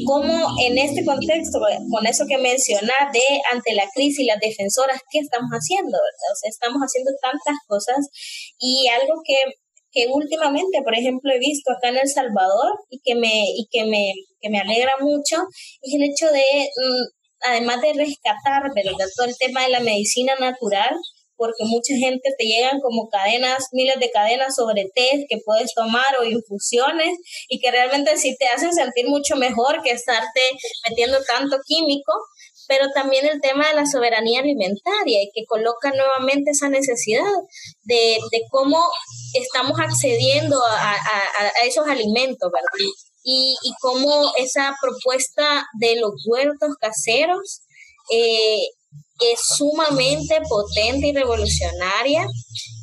cómo en este contexto, con eso que mencionas, de ante la crisis, las defensoras, ¿qué estamos haciendo? O sea, estamos haciendo tantas cosas y algo que, que últimamente, por ejemplo, he visto acá en El Salvador y que me, y que me, que me alegra mucho, es el hecho de, mm, además de rescatar, ¿verdad? Todo el tema de la medicina natural, porque mucha gente te llegan como cadenas, miles de cadenas sobre té que puedes tomar o infusiones y que realmente sí te hacen sentir mucho mejor que estarte metiendo tanto químico, pero también el tema de la soberanía alimentaria y que coloca nuevamente esa necesidad de, cómo estamos accediendo a, esos alimentos. Y, y cómo esa propuesta de los huertos caseros eh, es sumamente potente y revolucionaria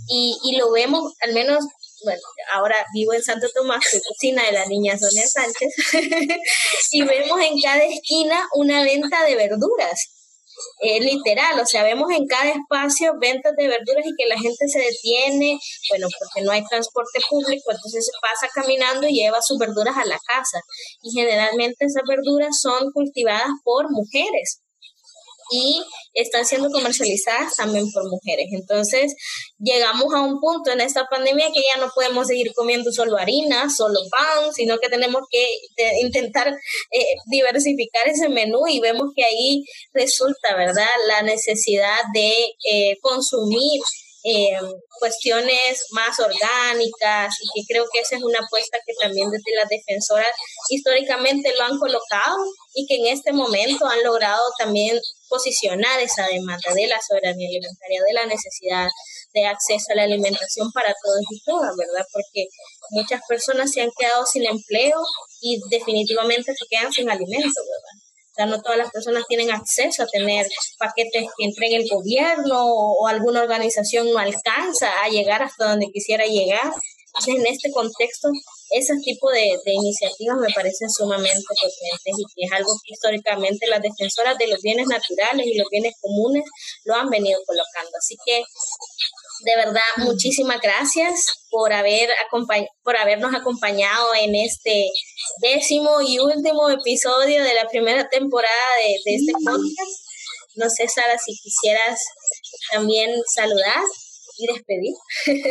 y, y lo vemos, al menos, bueno, ahora vivo en Santo Tomás, soy cocina de la niña Sonia Sánchez, y vemos en cada esquina una venta de verduras. Eh, literal, o sea, vemos en cada espacio ventas de verduras y que la gente se detiene, bueno, porque no hay transporte público, entonces se pasa caminando y lleva sus verduras a la casa. Y generalmente esas verduras son cultivadas por mujeres y están siendo comercializadas también por mujeres. Entonces, llegamos a un punto en esta pandemia que ya no podemos seguir comiendo solo harina, solo pan, sino que tenemos que intentar eh, diversificar ese menú y vemos que ahí resulta, ¿verdad?, la necesidad de eh, consumir eh, cuestiones más orgánicas y que creo que esa es una apuesta que también desde las defensoras históricamente lo han colocado y que en este momento han logrado también posicionar esa demanda de la soberanía alimentaria, de la necesidad de acceso a la alimentación para todos y todas, ¿verdad? Porque muchas personas se han quedado sin empleo y definitivamente se quedan sin alimentos, ¿verdad? O sea, no todas las personas tienen acceso a tener paquetes que entregue el gobierno o, alguna organización no alcanza a llegar hasta donde quisiera llegar. Entonces, en este contexto, ese tipo de, de, iniciativas me parecen sumamente potentes y que es algo que históricamente las defensoras de los bienes naturales y los bienes comunes lo han venido colocando. Así que de verdad, muchísimas gracias por, haber por habernos acompañado en este décimo y último episodio de la primera temporada de, este podcast. No sé, Sara, si quisieras también saludar y despedir.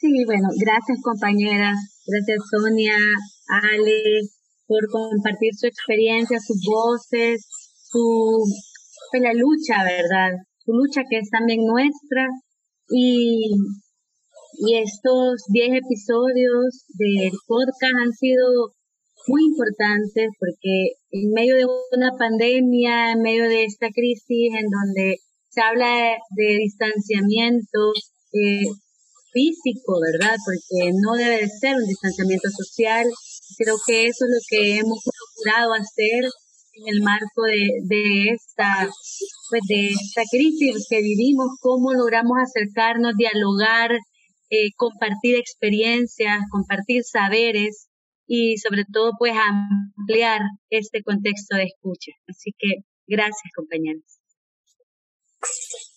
Sí, bueno, gracias compañeras, gracias Sonia, Ale, por compartir su experiencia, sus voces, su pues, la lucha, ¿verdad? Lucha que es también nuestra y, y estos 10 episodios del podcast han sido muy importantes porque en medio de una pandemia, en medio de esta crisis en donde se habla de, distanciamiento eh, físico, ¿verdad? Porque no debe ser un distanciamiento social. Creo que eso es lo que hemos procurado hacer en el marco de, de esta pues de esta crisis que vivimos, cómo logramos acercarnos, dialogar, eh, compartir experiencias, compartir saberes y sobre todo pues ampliar este contexto de escucha. Así que gracias compañeros.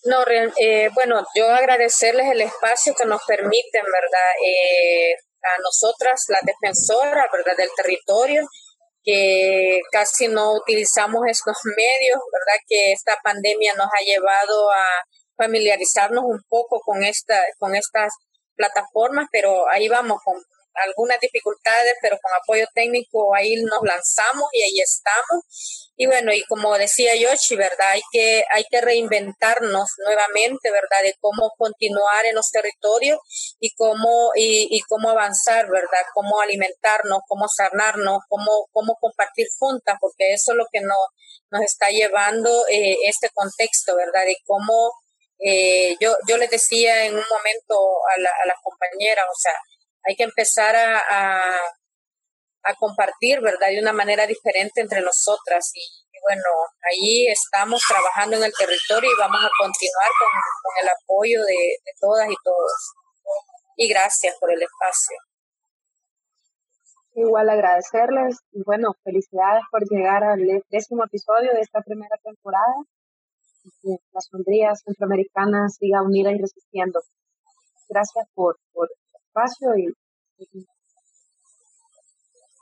No, eh, bueno, yo agradecerles el espacio que nos permiten, ¿verdad? Eh, a nosotras, las defensoras, ¿verdad? Del territorio, que casi no utilizamos estos medios, ¿verdad? Que esta pandemia nos ha llevado a familiarizarnos un poco con esta, con estas plataformas, pero ahí vamos con algunas dificultades, pero con apoyo técnico ahí nos lanzamos y ahí estamos. Y bueno, y como decía Yoshi, ¿verdad? Hay que, hay que reinventarnos nuevamente, ¿verdad? De cómo continuar en los territorios y cómo, y, y cómo avanzar, ¿verdad? Cómo alimentarnos, cómo sanarnos, cómo, cómo compartir juntas, porque eso es lo que nos, nos está llevando eh, este contexto, ¿verdad? De cómo eh, yo, yo les decía en un momento a la, a la compañera, o sea, hay que empezar a, compartir, ¿verdad? De una manera diferente entre nosotras. Y, bueno, ahí estamos trabajando en el territorio y vamos a continuar con, con el apoyo de, de todas y todos. Y gracias por el espacio. Igual agradecerles y bueno, felicidades por llegar al décimo episodio de esta primera temporada y que la sombría centroamericana siga unida y resistiendo. Gracias por, por espacio y,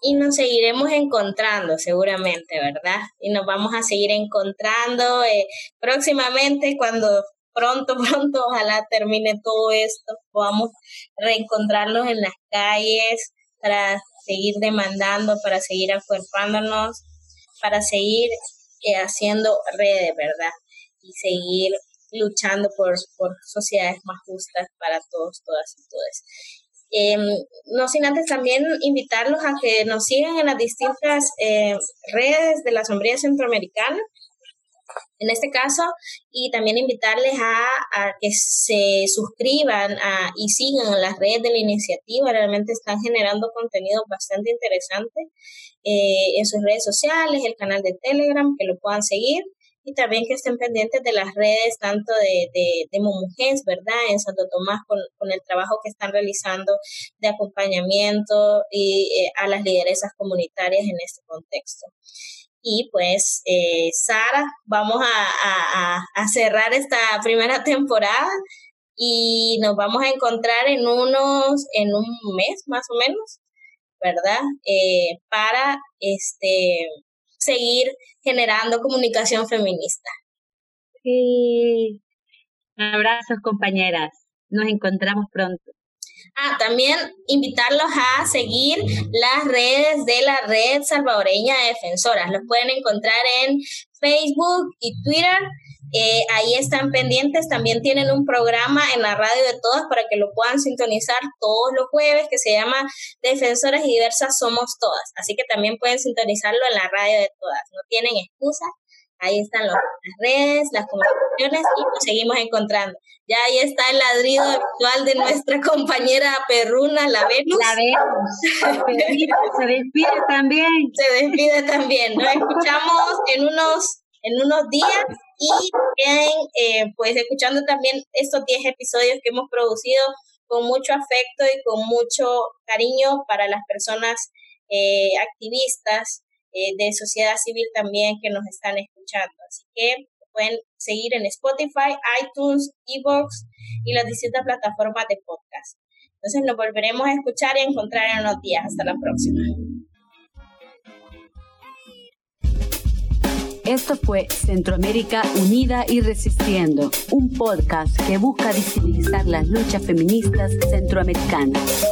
y nos seguiremos encontrando seguramente, ¿verdad? Y nos vamos a seguir encontrando eh, próximamente cuando pronto, pronto, ojalá termine todo esto, podamos reencontrarnos en las calles para seguir demandando, para seguir acuerpándonos, para seguir eh, haciendo redes, ¿verdad? Y seguir luchando por, por sociedades más justas para todos, todas y todos. Eh, no sin antes también invitarlos a que nos sigan en las distintas eh, redes de la sombría centroamericana, en este caso, y también invitarles a, que se suscriban a, y sigan las redes de la iniciativa. Realmente están generando contenido bastante interesante eh, en sus redes sociales, el canal de Telegram, que lo puedan seguir y también que estén pendientes de las redes tanto de, de, de ¿verdad? En Santo Tomás con, con, el trabajo que están realizando de acompañamiento y, eh, a las lideresas comunitarias en este contexto. Y pues, eh, Sara, vamos a, a, a, cerrar esta primera temporada y nos vamos a encontrar en unos, en un mes más o menos, ¿verdad? Eh, para este seguir generando comunicación feminista. Sí. Abrazos, compañeras. Nos encontramos pronto. Ah, también invitarlos a seguir las redes de la Red Salvadoreña de Defensoras. Los pueden encontrar en Facebook y Twitter eh, ahí están pendientes, también tienen un programa en la radio de todas para que lo puedan sintonizar todos los jueves que se llama Defensoras y Diversas Somos Todas. Así que también pueden sintonizarlo en la radio de todas. No tienen excusa. Ahí están las redes, las comunicaciones y nos seguimos encontrando. Ya ahí está el ladrido actual de nuestra compañera perruna, la Venus. La Venus. Se despide también. Se despide también. Nos escuchamos en unos en unos días y queden eh, pues escuchando también estos 10 episodios que hemos producido con mucho afecto y con mucho cariño para las personas eh, activistas eh, de sociedad civil también que nos están escuchando. Así que pueden seguir en Spotify, iTunes, Evox y las distintas plataformas de podcast. Entonces nos volveremos a escuchar y a encontrar en unos días. Hasta la próxima. Esto fue Centroamérica Unida y Resistiendo, un podcast que busca visibilizar las luchas feministas centroamericanas.